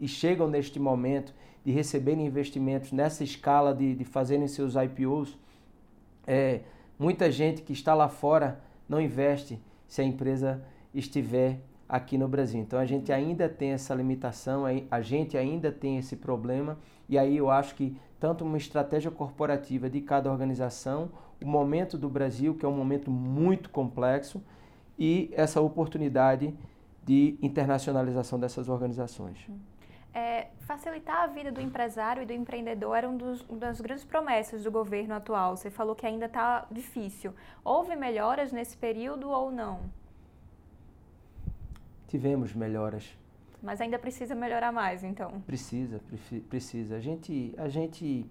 e chegam neste momento de receberem investimentos nessa escala de, de fazerem seus IPOs, é, muita gente que está lá fora não investe se a empresa estiver aqui no Brasil. Então a gente ainda tem essa limitação, a gente ainda tem esse problema, e aí eu acho que tanto uma estratégia corporativa de cada organização, o momento do Brasil, que é um momento muito complexo, e essa oportunidade de internacionalização dessas organizações. É, facilitar a vida do empresário e do empreendedor era um dos, uma das grandes promessas do governo atual. Você falou que ainda está difícil. Houve melhoras nesse período ou não? Tivemos melhoras. Mas ainda precisa melhorar mais, então? Precisa, precisa. A gente, a gente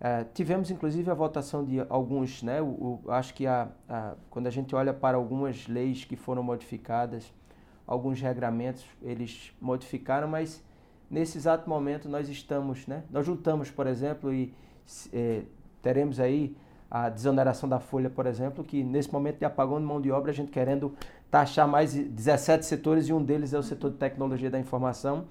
uh, tivemos inclusive a votação de alguns, né? O, o, acho que a, a, quando a gente olha para algumas leis que foram modificadas, alguns regramentos eles modificaram, mas nesse exato momento nós estamos, né? Nós lutamos, por exemplo, e eh, teremos aí a desoneração da folha, por exemplo, que nesse momento de apagão de mão de obra, a gente querendo taxar mais 17 setores e um deles é o setor de tecnologia da informação.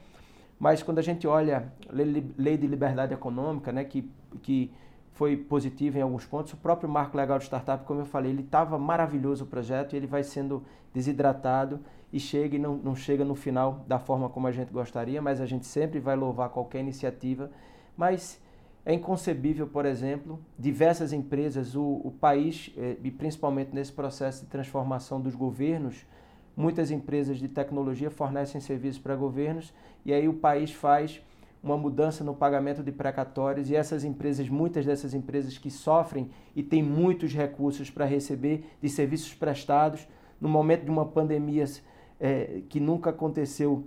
Mas quando a gente olha lei de liberdade econômica, né, que, que foi positivo em alguns pontos, o próprio marco legal de startup, como eu falei, ele estava maravilhoso o projeto e ele vai sendo desidratado e chega e não, não chega no final da forma como a gente gostaria, mas a gente sempre vai louvar qualquer iniciativa. Mas é inconcebível, por exemplo, diversas empresas, o, o país, eh, e principalmente nesse processo de transformação dos governos, muitas empresas de tecnologia fornecem serviços para governos e aí o país faz uma mudança no pagamento de precatórios e essas empresas, muitas dessas empresas que sofrem e têm muitos recursos para receber de serviços prestados, no momento de uma pandemia é, que nunca aconteceu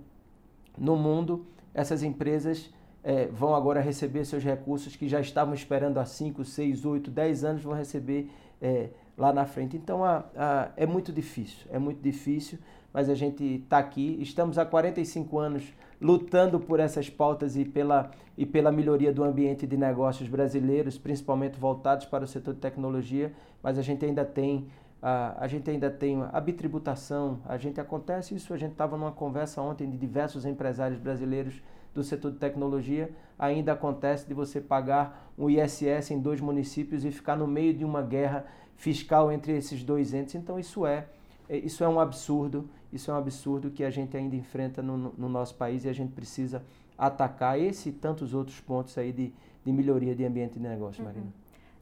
no mundo, essas empresas é, vão agora receber seus recursos que já estavam esperando há 5, 6, 8, 10 anos, vão receber é, lá na frente. Então a, a, é muito difícil, é muito difícil, mas a gente está aqui. Estamos há 45 anos lutando por essas pautas e pela, e pela melhoria do ambiente de negócios brasileiros, principalmente voltados para o setor de tecnologia, mas a gente ainda tem a, a gente ainda tem a bitributação, a gente acontece isso, a gente estava numa conversa ontem de diversos empresários brasileiros do setor de tecnologia, ainda acontece de você pagar um ISS em dois municípios e ficar no meio de uma guerra fiscal entre esses dois entes. Então isso é, é isso é um absurdo, isso é um absurdo que a gente ainda enfrenta no, no nosso país e a gente precisa atacar esse e tantos outros pontos aí de, de melhoria de ambiente de negócio, uhum. Marina.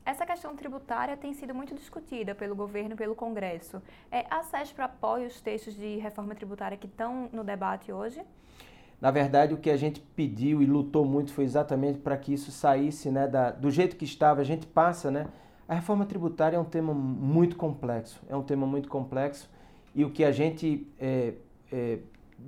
Essa questão tributária tem sido muito discutida pelo governo e pelo Congresso. É, a SESPRO apoia os textos de reforma tributária que estão no debate hoje? Na verdade, o que a gente pediu e lutou muito foi exatamente para que isso saísse né, da, do jeito que estava. A gente passa, né? A reforma tributária é um tema muito complexo. É um tema muito complexo. E o que a gente é, é,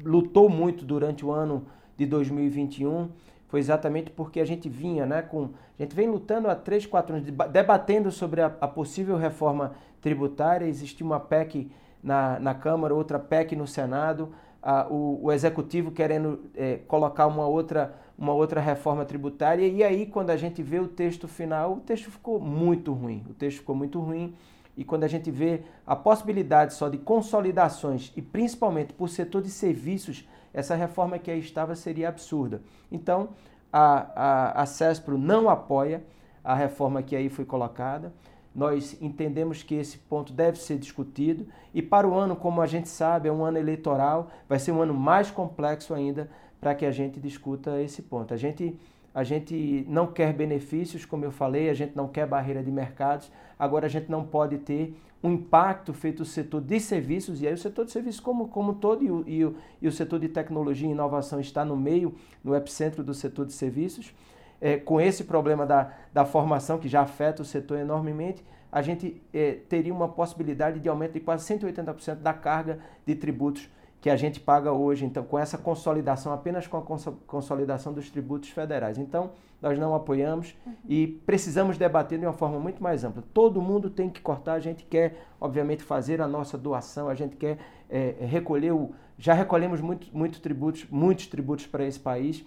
lutou muito durante o ano de 2021 foi exatamente porque a gente vinha, né, com a gente vem lutando há três, quatro anos, debatendo sobre a, a possível reforma tributária. Existia uma PEC na, na Câmara, outra PEC no Senado, a, o, o, Executivo querendo é, colocar uma outra, uma outra reforma tributária. E aí, quando a gente vê o texto final, o texto ficou muito ruim. O texto ficou muito ruim. E quando a gente vê a possibilidade só de consolidações, e principalmente por setor de serviços, essa reforma que aí estava seria absurda. Então, a, a, a CESPRO não apoia a reforma que aí foi colocada. Nós entendemos que esse ponto deve ser discutido e para o ano, como a gente sabe, é um ano eleitoral, vai ser um ano mais complexo ainda para que a gente discuta esse ponto. A gente a gente não quer benefícios, como eu falei, a gente não quer barreira de mercados, agora a gente não pode ter um impacto feito no setor de serviços, e aí o setor de serviços como, como todo, e o, e, o, e o setor de tecnologia e inovação está no meio, no epicentro do setor de serviços. É, com esse problema da, da formação, que já afeta o setor enormemente, a gente é, teria uma possibilidade de aumento de quase 180% da carga de tributos que a gente paga hoje, então, com essa consolidação, apenas com a consolidação dos tributos federais. Então, nós não apoiamos uhum. e precisamos debater de uma forma muito mais ampla. Todo mundo tem que cortar, a gente quer, obviamente, fazer a nossa doação, a gente quer é, recolher o. Já recolhemos muito, muito tributos, muitos tributos para esse país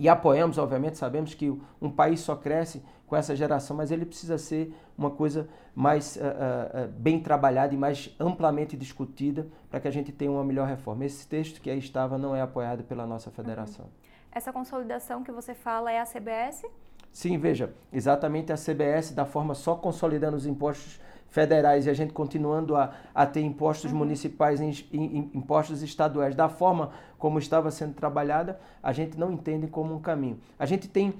e apoiamos, obviamente, sabemos que um país só cresce com essa geração, mas ele precisa ser uma coisa mais uh, uh, bem trabalhada e mais amplamente discutida para que a gente tenha uma melhor reforma. Esse texto que aí estava não é apoiado pela nossa federação. Uhum. Essa consolidação que você fala é a CBS? Sim, veja, exatamente a CBS, da forma só consolidando os impostos federais e a gente continuando a, a ter impostos uhum. municipais e impostos estaduais da forma como estava sendo trabalhada, a gente não entende como um caminho. A gente tem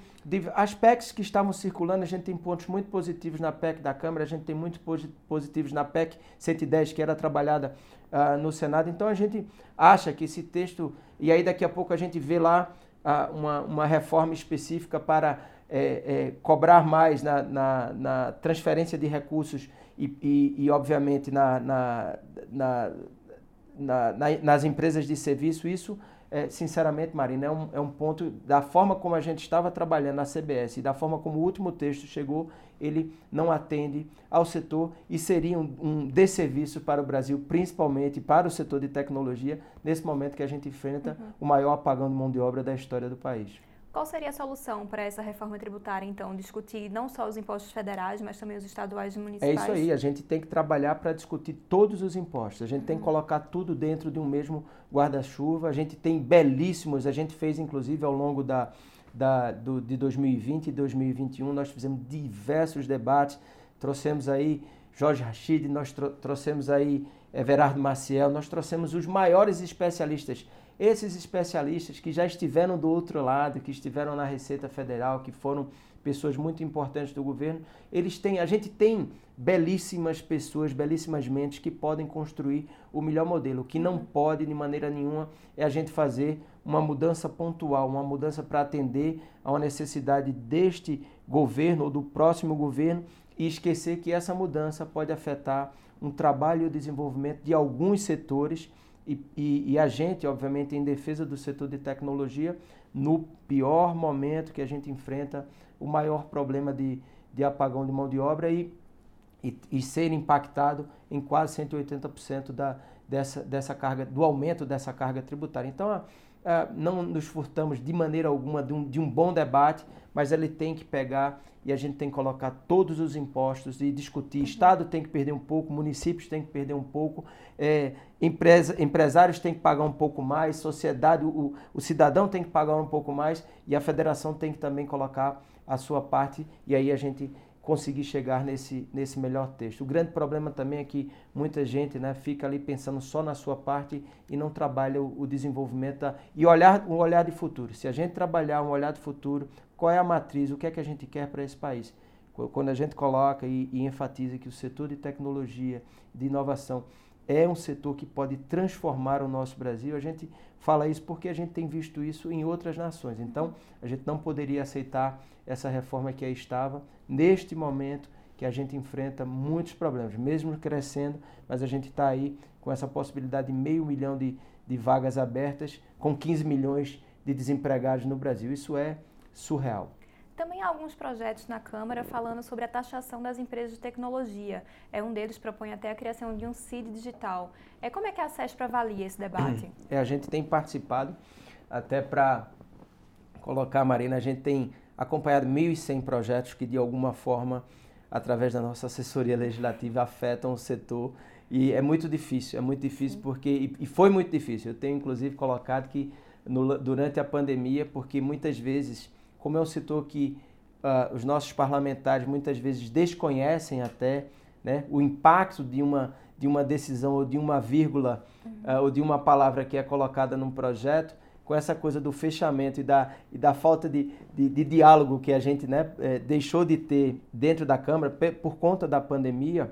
aspectos que estavam circulando, a gente tem pontos muito positivos na PEC da Câmara, a gente tem muitos positivos na PEC 110, que era trabalhada uh, no Senado. Então a gente acha que esse texto, e aí daqui a pouco a gente vê lá uh, uma, uma reforma específica para é, é, cobrar mais na, na, na, transferência de recursos e, e, e obviamente, na, na, na, nas empresas de serviço, isso, é, sinceramente, Marina, é um, é um ponto, da forma como a gente estava trabalhando na CBS e da forma como o último texto chegou, ele não atende ao setor e seria um, um desserviço para o Brasil, principalmente para o setor de tecnologia, nesse momento que a gente enfrenta uhum. o maior apagão de mão de obra da história do país. Qual seria a solução para essa reforma tributária, então? Discutir não só os impostos federais, mas também os estaduais e municipais? É isso aí, a gente tem que trabalhar para discutir todos os impostos. A gente uhum. tem que uhum. colocar tudo dentro de um mesmo guarda-chuva. A gente tem belíssimos, a gente fez inclusive ao longo da, da, do, de 2020 e 2021, nós fizemos diversos debates, trouxemos aí Jorge Rachid, nós trouxemos aí Everardo Maciel, nós trouxemos os maiores especialistas esses especialistas que já estiveram do outro lado, que estiveram na Receita Federal, que foram pessoas muito importantes do governo, eles têm, a gente tem belíssimas pessoas, belíssimas mentes que podem construir o melhor modelo. O que não pode de maneira nenhuma é a gente fazer uma mudança pontual, uma mudança para atender a uma necessidade deste governo ou do próximo governo e esquecer que essa mudança pode afetar um trabalho e o desenvolvimento de alguns setores e, e, e, a gente, obviamente, em defesa do setor de tecnologia, no pior momento que a gente enfrenta o maior problema de, de apagão de mão de obra e, e, e ser impactado em quase 180% da, dessa, dessa carga, do aumento dessa carga tributária. Então, a, a, não nos furtamos de maneira alguma de um, de um bom debate, mas ele tem que pegar e a gente tem que colocar todos os impostos e discutir. Estado tem que perder um pouco, municípios tem que perder um pouco, é, empresa, empresários têm que pagar um pouco mais, sociedade, o, o cidadão tem que pagar um pouco mais e a federação tem que também colocar a sua parte e aí a gente conseguir chegar nesse, nesse melhor texto. O grande problema também é que muita gente né, fica ali pensando só na sua parte e não trabalha o, o desenvolvimento da, e olhar um olhar de futuro. Se a gente trabalhar um olhar de futuro, qual é a matriz, o que é que a gente quer para esse país? quando a gente coloca e, e enfatiza que o setor de tecnologia, de inovação, é um setor que pode transformar o nosso Brasil. A gente fala isso porque a gente tem visto isso em outras nações. Então, a gente não poderia aceitar essa reforma que aí estava neste momento que a gente enfrenta muitos problemas, mesmo crescendo, mas a gente está aí com essa possibilidade de meio milhão de, de vagas abertas, com 15 milhões de desempregados no Brasil. Isso é surreal. Também há alguns projetos na Câmara falando sobre a taxação das empresas de tecnologia. É um deles propõe até a criação de um CID digital. É como é que a SESP avalia esse debate? É, a gente tem participado até para colocar, Marina, a gente tem acompanhado 1.100 projetos que de alguma forma, através da nossa assessoria legislativa, afetam o setor e é muito difícil, é muito difícil porque e foi muito difícil. Eu tenho inclusive colocado que no, durante a pandemia, porque muitas vezes como é um setor que uh, os nossos parlamentares muitas vezes desconhecem até né, o impacto de uma, de uma decisão ou de uma vírgula uhum. uh, ou de uma palavra que é colocada num projeto, com essa coisa do fechamento e da, e da falta de, de, de diálogo que a gente né, eh, deixou de ter dentro da Câmara por conta da pandemia,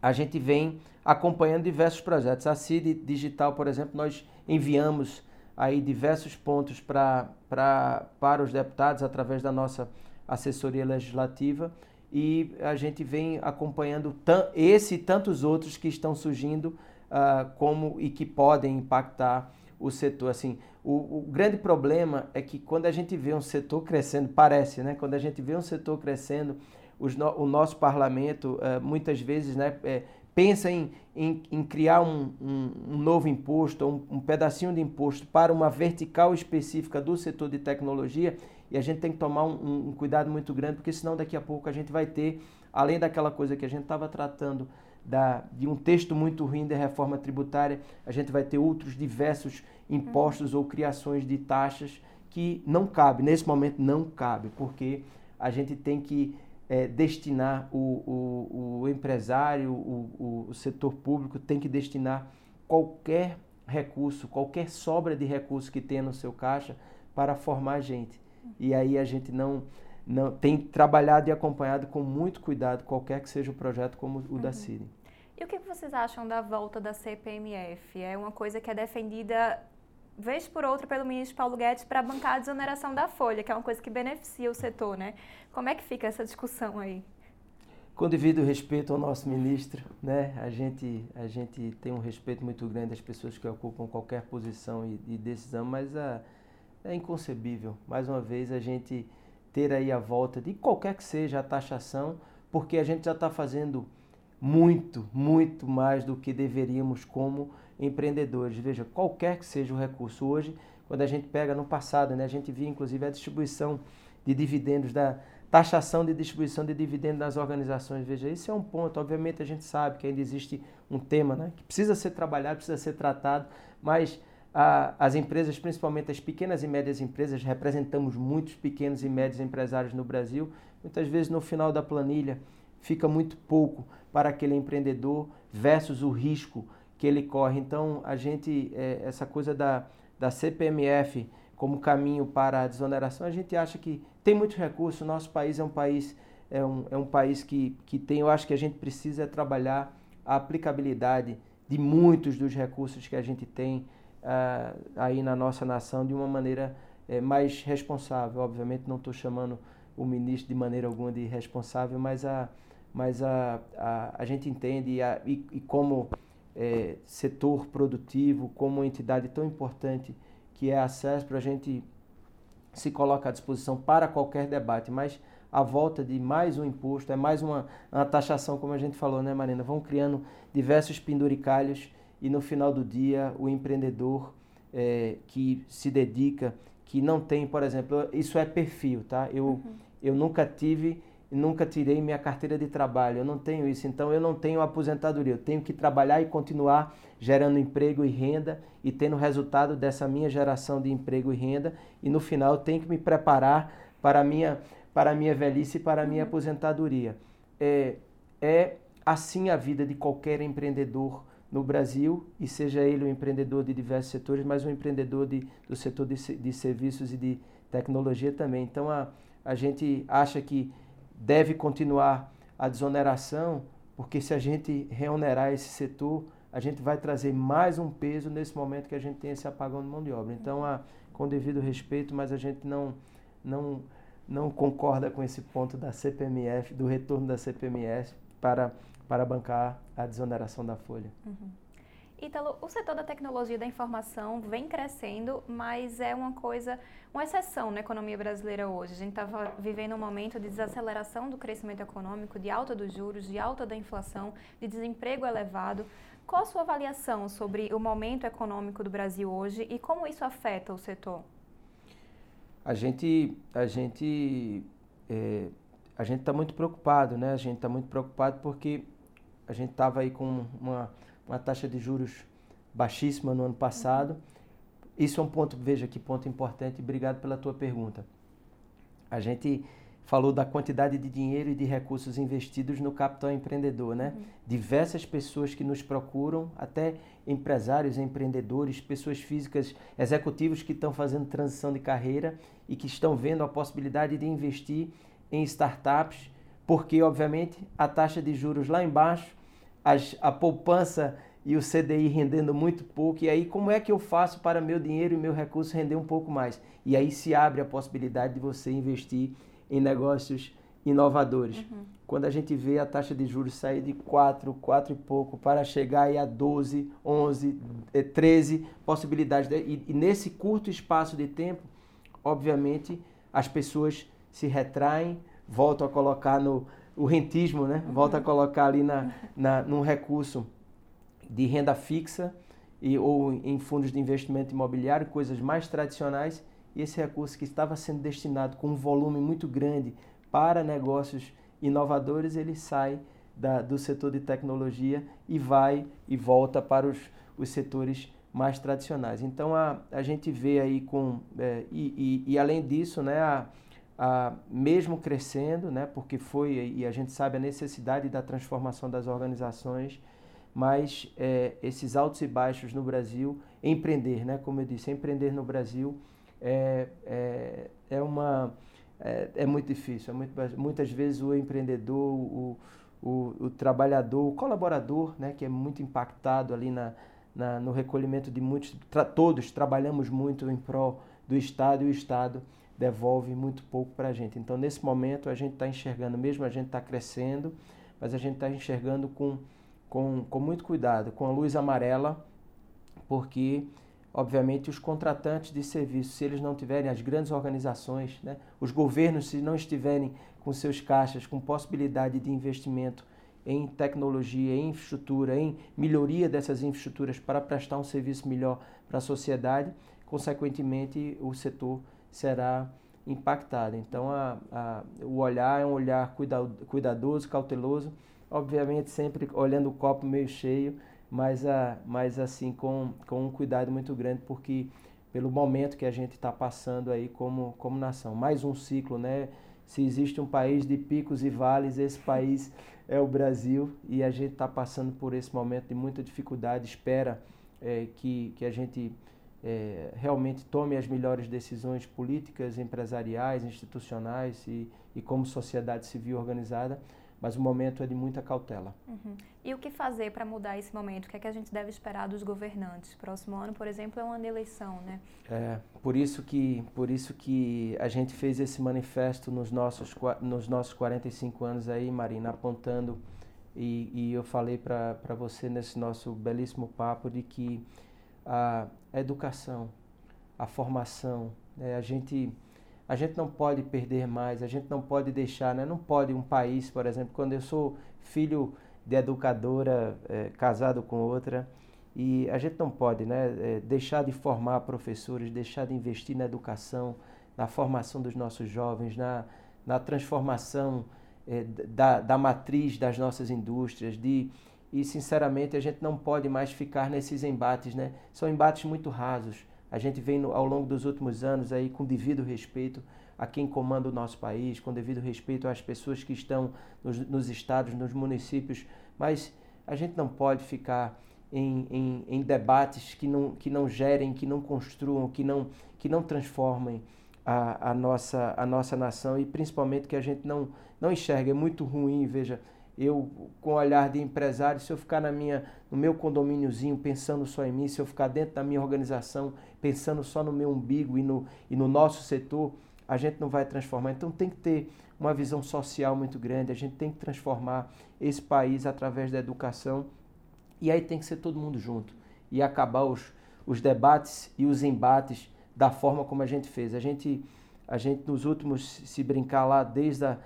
a gente vem acompanhando diversos projetos. A CID Digital, por exemplo, nós enviamos aí diversos pontos pra, pra, para os deputados através da nossa assessoria legislativa e a gente vem acompanhando esse e tantos outros que estão surgindo uh, como e que podem impactar o setor. Assim, o, o, grande problema é que quando a gente vê um setor crescendo, parece, né? Quando a gente vê um setor crescendo, no, o nosso parlamento uh, muitas vezes, né? É, pensa em, em, em criar um, um, um, novo imposto, um, um pedacinho de imposto para uma vertical específica do setor de tecnologia, e a gente tem que tomar um, um, cuidado muito grande, porque senão daqui a pouco a gente vai ter, além daquela coisa que a gente estava tratando da, de um texto muito ruim da reforma tributária, a gente vai ter outros diversos impostos ou criações de taxas que não cabe, nesse momento não cabe, porque a gente tem que é, destinar o, o, o empresário, o, o, setor público tem que destinar qualquer recurso, qualquer sobra de recurso que tenha no seu caixa para formar gente. E aí a gente não, não tem trabalhado e acompanhado com muito cuidado qualquer que seja o projeto como o uhum. da CIRI. E o que vocês acham da volta da CPMF? É uma coisa que é defendida vez por outra pelo ministro Paulo Guedes para bancar a desoneração da folha, que é uma coisa que beneficia o setor, né? Como é que fica essa discussão aí? Com devido respeito ao nosso ministro, né? A gente a gente tem um respeito muito grande às pessoas que ocupam qualquer posição e, e decisão, mas a, é inconcebível, mais uma vez, a gente ter aí a volta de qualquer que seja a taxação, porque a gente já está fazendo muito, muito mais do que deveríamos como empreendedores. Veja, qualquer que seja o recurso hoje, quando a gente pega no passado, né, a gente via inclusive a distribuição de dividendos, da taxação de distribuição de dividendos das organizações. Veja, esse é um ponto. Obviamente a gente sabe que ainda existe um tema né, que precisa ser trabalhado, precisa ser tratado, mas a, as empresas, principalmente as pequenas e médias empresas, representamos muitos pequenos e médios empresários no Brasil. Muitas vezes no final da planilha fica muito pouco para aquele empreendedor versus o risco que ele corre. Então, a gente, é, essa coisa da, da CPMF como caminho para a desoneração, a gente acha que tem muitos recursos. O nosso país é um país, é um, é um país que, que tem, eu acho que a gente precisa trabalhar a aplicabilidade de muitos dos recursos que a gente tem uh, aí na nossa nação de uma maneira uh, mais responsável. Obviamente, não estou chamando o ministro de maneira alguma de responsável, mas a, mas a, a, a gente entende e, a, e, e como é, setor produtivo, como uma entidade tão importante que é a CESP, a gente se coloca à disposição para qualquer debate, mas a volta de mais um imposto, é mais uma, uma taxação, como a gente falou, né, Marina? Vão criando diversos penduricalhos e no final do dia o empreendedor é, que se dedica, que não tem, por exemplo, isso é perfil, tá? Eu, uhum. eu nunca tive nunca tirei minha carteira de trabalho, eu não tenho isso, então eu não tenho aposentadoria, eu tenho que trabalhar e continuar gerando emprego e renda e tendo resultado dessa minha geração de emprego e renda e no final eu tenho que me preparar para a minha, para a minha velhice e para a minha aposentadoria. É, é assim a vida de qualquer empreendedor no Brasil, e seja ele um empreendedor de diversos setores, mas um empreendedor de, do setor de, de serviços e de tecnologia também. Então a, a gente acha que deve continuar a desoneração, porque se a gente reonerar esse setor, a gente vai trazer mais um peso nesse momento que a gente tem esse apagão de mão de obra. Então, a, com devido respeito, mas a gente não, não, não concorda com esse ponto da CPMF, do retorno da CPMF para, para bancar a desoneração da folha. Uhum. Ítalo, o setor da tecnologia da informação vem crescendo, mas é uma coisa, uma exceção na economia brasileira hoje. A gente estava vivendo um momento de desaceleração do crescimento econômico, de alta dos juros, de alta da inflação, de desemprego elevado. Qual a sua avaliação sobre o momento econômico do Brasil hoje e como isso afeta o setor? A gente, a gente, é, a gente está muito preocupado, né? A gente está muito preocupado porque a gente estava aí com uma uma taxa de juros baixíssima no ano passado. Isso é um ponto, veja que ponto importante, obrigado pela tua pergunta. A gente falou da quantidade de dinheiro e de recursos investidos no capital empreendedor, né? Uhum. Diversas pessoas que nos procuram, até empresários, empreendedores, pessoas físicas, executivos que estão fazendo transição de carreira e que estão vendo a possibilidade de investir em startups, porque obviamente a taxa de juros lá embaixo as, a poupança e o CDI rendendo muito pouco, e aí como é que eu faço para meu dinheiro e meu recurso render um pouco mais? E aí se abre a possibilidade de você investir em negócios inovadores. Uhum. Quando a gente vê a taxa de juros sair de 4, 4 e pouco para chegar aí a 12, 11, 13 possibilidades, e, e nesse curto espaço de tempo, obviamente, as pessoas se retraem, voltam a colocar no, o rentismo, né? Uhum. Volta a colocar ali na, na, num recurso de renda fixa e, ou em fundos de investimento imobiliário, coisas mais tradicionais, e esse recurso que estava sendo destinado com um volume muito grande para negócios inovadores, ele sai da, do setor de tecnologia e vai e volta para os, os setores mais tradicionais. Então a, a gente vê aí com. É, e, e, e, além disso, né, a, ah, mesmo crescendo, né, porque foi, e a gente sabe a necessidade da transformação das organizações, mas é, esses altos e baixos no Brasil, empreender, né, como eu disse, empreender no Brasil é, é, é uma, é, é muito difícil. É muito, muitas vezes o empreendedor, o, o, o, trabalhador, o colaborador, né, que é muito impactado ali na, na no recolhimento de muitos, tra, todos trabalhamos muito em prol do Estado e o Estado devolve muito pouco para a gente. Então, nesse momento, a gente está enxergando, mesmo a gente está crescendo, mas a gente está enxergando com, com, com muito cuidado, com a luz amarela, porque, obviamente, os contratantes de serviço, se eles não tiverem as grandes organizações, né, os governos, se não estiverem com seus caixas, com possibilidade de investimento em tecnologia, em infraestrutura, em melhoria dessas infraestruturas para prestar um serviço melhor para a sociedade, consequentemente, o setor será impactada. Então, a, a, o olhar é um olhar cuidadoso, cauteloso, obviamente sempre olhando o copo meio cheio, mas, a, mas assim com, com um cuidado muito grande, porque pelo momento que a gente está passando aí como, como nação. Mais um ciclo, né? Se existe um país de picos e vales, esse país é o Brasil e a gente está passando por esse momento de muita dificuldade. Espera é, que, que a gente é, realmente tome as melhores decisões políticas, empresariais, institucionais e, e como sociedade civil organizada, mas o momento é de muita cautela. Uhum. E o que fazer para mudar esse momento? O que é que a gente deve esperar dos governantes? Próximo ano, por exemplo, é um ano de eleição, né? É, por isso que, por isso que a gente fez esse manifesto nos nossos, nos nossos 45 anos aí, Marina, apontando, e, e eu falei para você nesse nosso belíssimo papo de que a, educação, a formação. Né? A, gente, a gente não pode perder mais, a gente não pode deixar, né? não pode um país, por exemplo, quando eu sou filho de educadora, é, casado com outra, e a gente não pode né, é, deixar de formar professores, deixar de investir na educação, na formação dos nossos jovens, na, na transformação é, da, da matriz das nossas indústrias, de e sinceramente a gente não pode mais ficar nesses embates, né? São embates muito rasos. A gente vem ao longo dos últimos anos aí com devido respeito a quem comanda o nosso país, com devido respeito às pessoas que estão nos, nos estados, nos municípios, mas a gente não pode ficar em, em, em, debates que não, que não gerem, que não construam, que não, que não transformem a, a, nossa, a nossa nação e principalmente que a gente não, não enxerga. É muito ruim, veja, eu com o olhar de empresário, se eu ficar na minha, no meu condomíniozinho pensando só em mim, se eu ficar dentro da minha organização pensando só no meu umbigo e no, e no nosso setor, a gente não vai transformar. Então tem que ter uma visão social muito grande, a gente tem que transformar esse país através da educação e aí tem que ser todo mundo junto e acabar os, os debates e os embates da forma como a gente fez. A gente, a gente nos últimos, se brincar lá, desde a,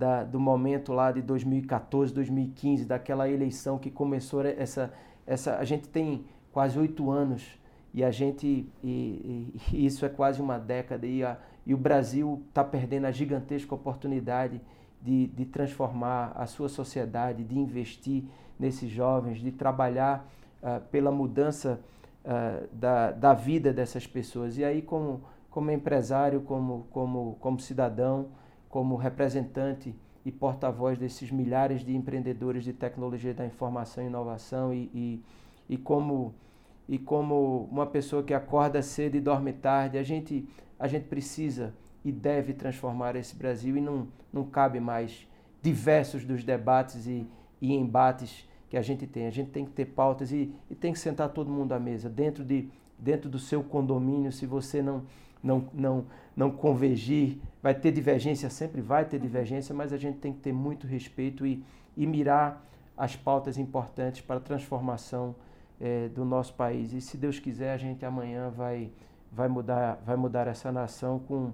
da, do momento lá de 2014, 2015, daquela eleição que começou essa, essa a gente tem quase oito anos e a gente e, e, isso é quase uma década e, a, e o Brasil está perdendo a gigantesca oportunidade de, de transformar a sua sociedade, de investir nesses jovens, de trabalhar uh, pela mudança uh, da, da vida dessas pessoas. E aí, como, como empresário, como, como, como cidadão, como representante e porta-voz desses milhares de empreendedores de tecnologia da informação e inovação e, e, e, como, e como uma pessoa que acorda cedo e dorme tarde, a gente, a gente precisa e deve transformar esse Brasil e não, não cabe mais diversos dos debates e, e embates que a gente tem. A gente tem que ter pautas e, e tem que sentar todo mundo à mesa, dentro, de, dentro do seu condomínio. Se você não, não, não, não convergir, vai ter divergência, sempre vai ter divergência, mas a gente tem que ter muito respeito e, e mirar as pautas importantes para a transformação é, do nosso país. E se Deus quiser, a gente amanhã vai, vai, mudar, vai mudar essa nação com,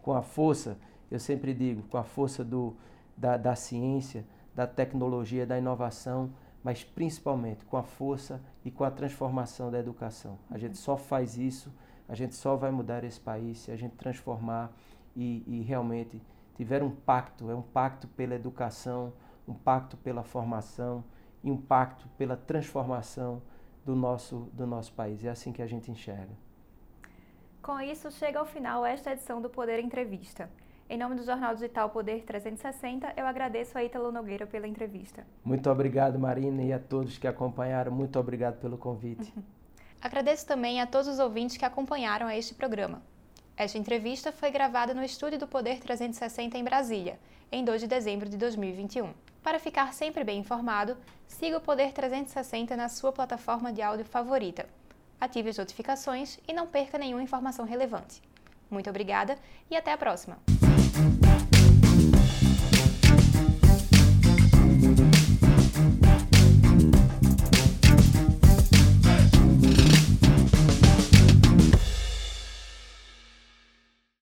com a força, eu sempre digo, com a força do, da, da ciência, da tecnologia, da inovação, mas principalmente com a força e com a transformação da educação. A gente só faz isso, a gente só vai mudar esse país se a gente transformar e, e realmente tiver um pacto é um pacto pela educação, um pacto pela formação e um pacto pela transformação do nosso, do nosso país. É assim que a gente enxerga. Com isso, chega ao final esta edição do Poder Entrevista. Em nome do Jornal Digital Poder 360, eu agradeço a Ítalo Nogueira pela entrevista. Muito obrigado, Marina, e a todos que acompanharam. Muito obrigado pelo convite. Agradeço também a todos os ouvintes que acompanharam a este programa. Esta entrevista foi gravada no estúdio do Poder 360 em Brasília, em 2 de dezembro de 2021. Para ficar sempre bem informado, siga o Poder 360 na sua plataforma de áudio favorita. Ative as notificações e não perca nenhuma informação relevante. Muito obrigada e até a próxima!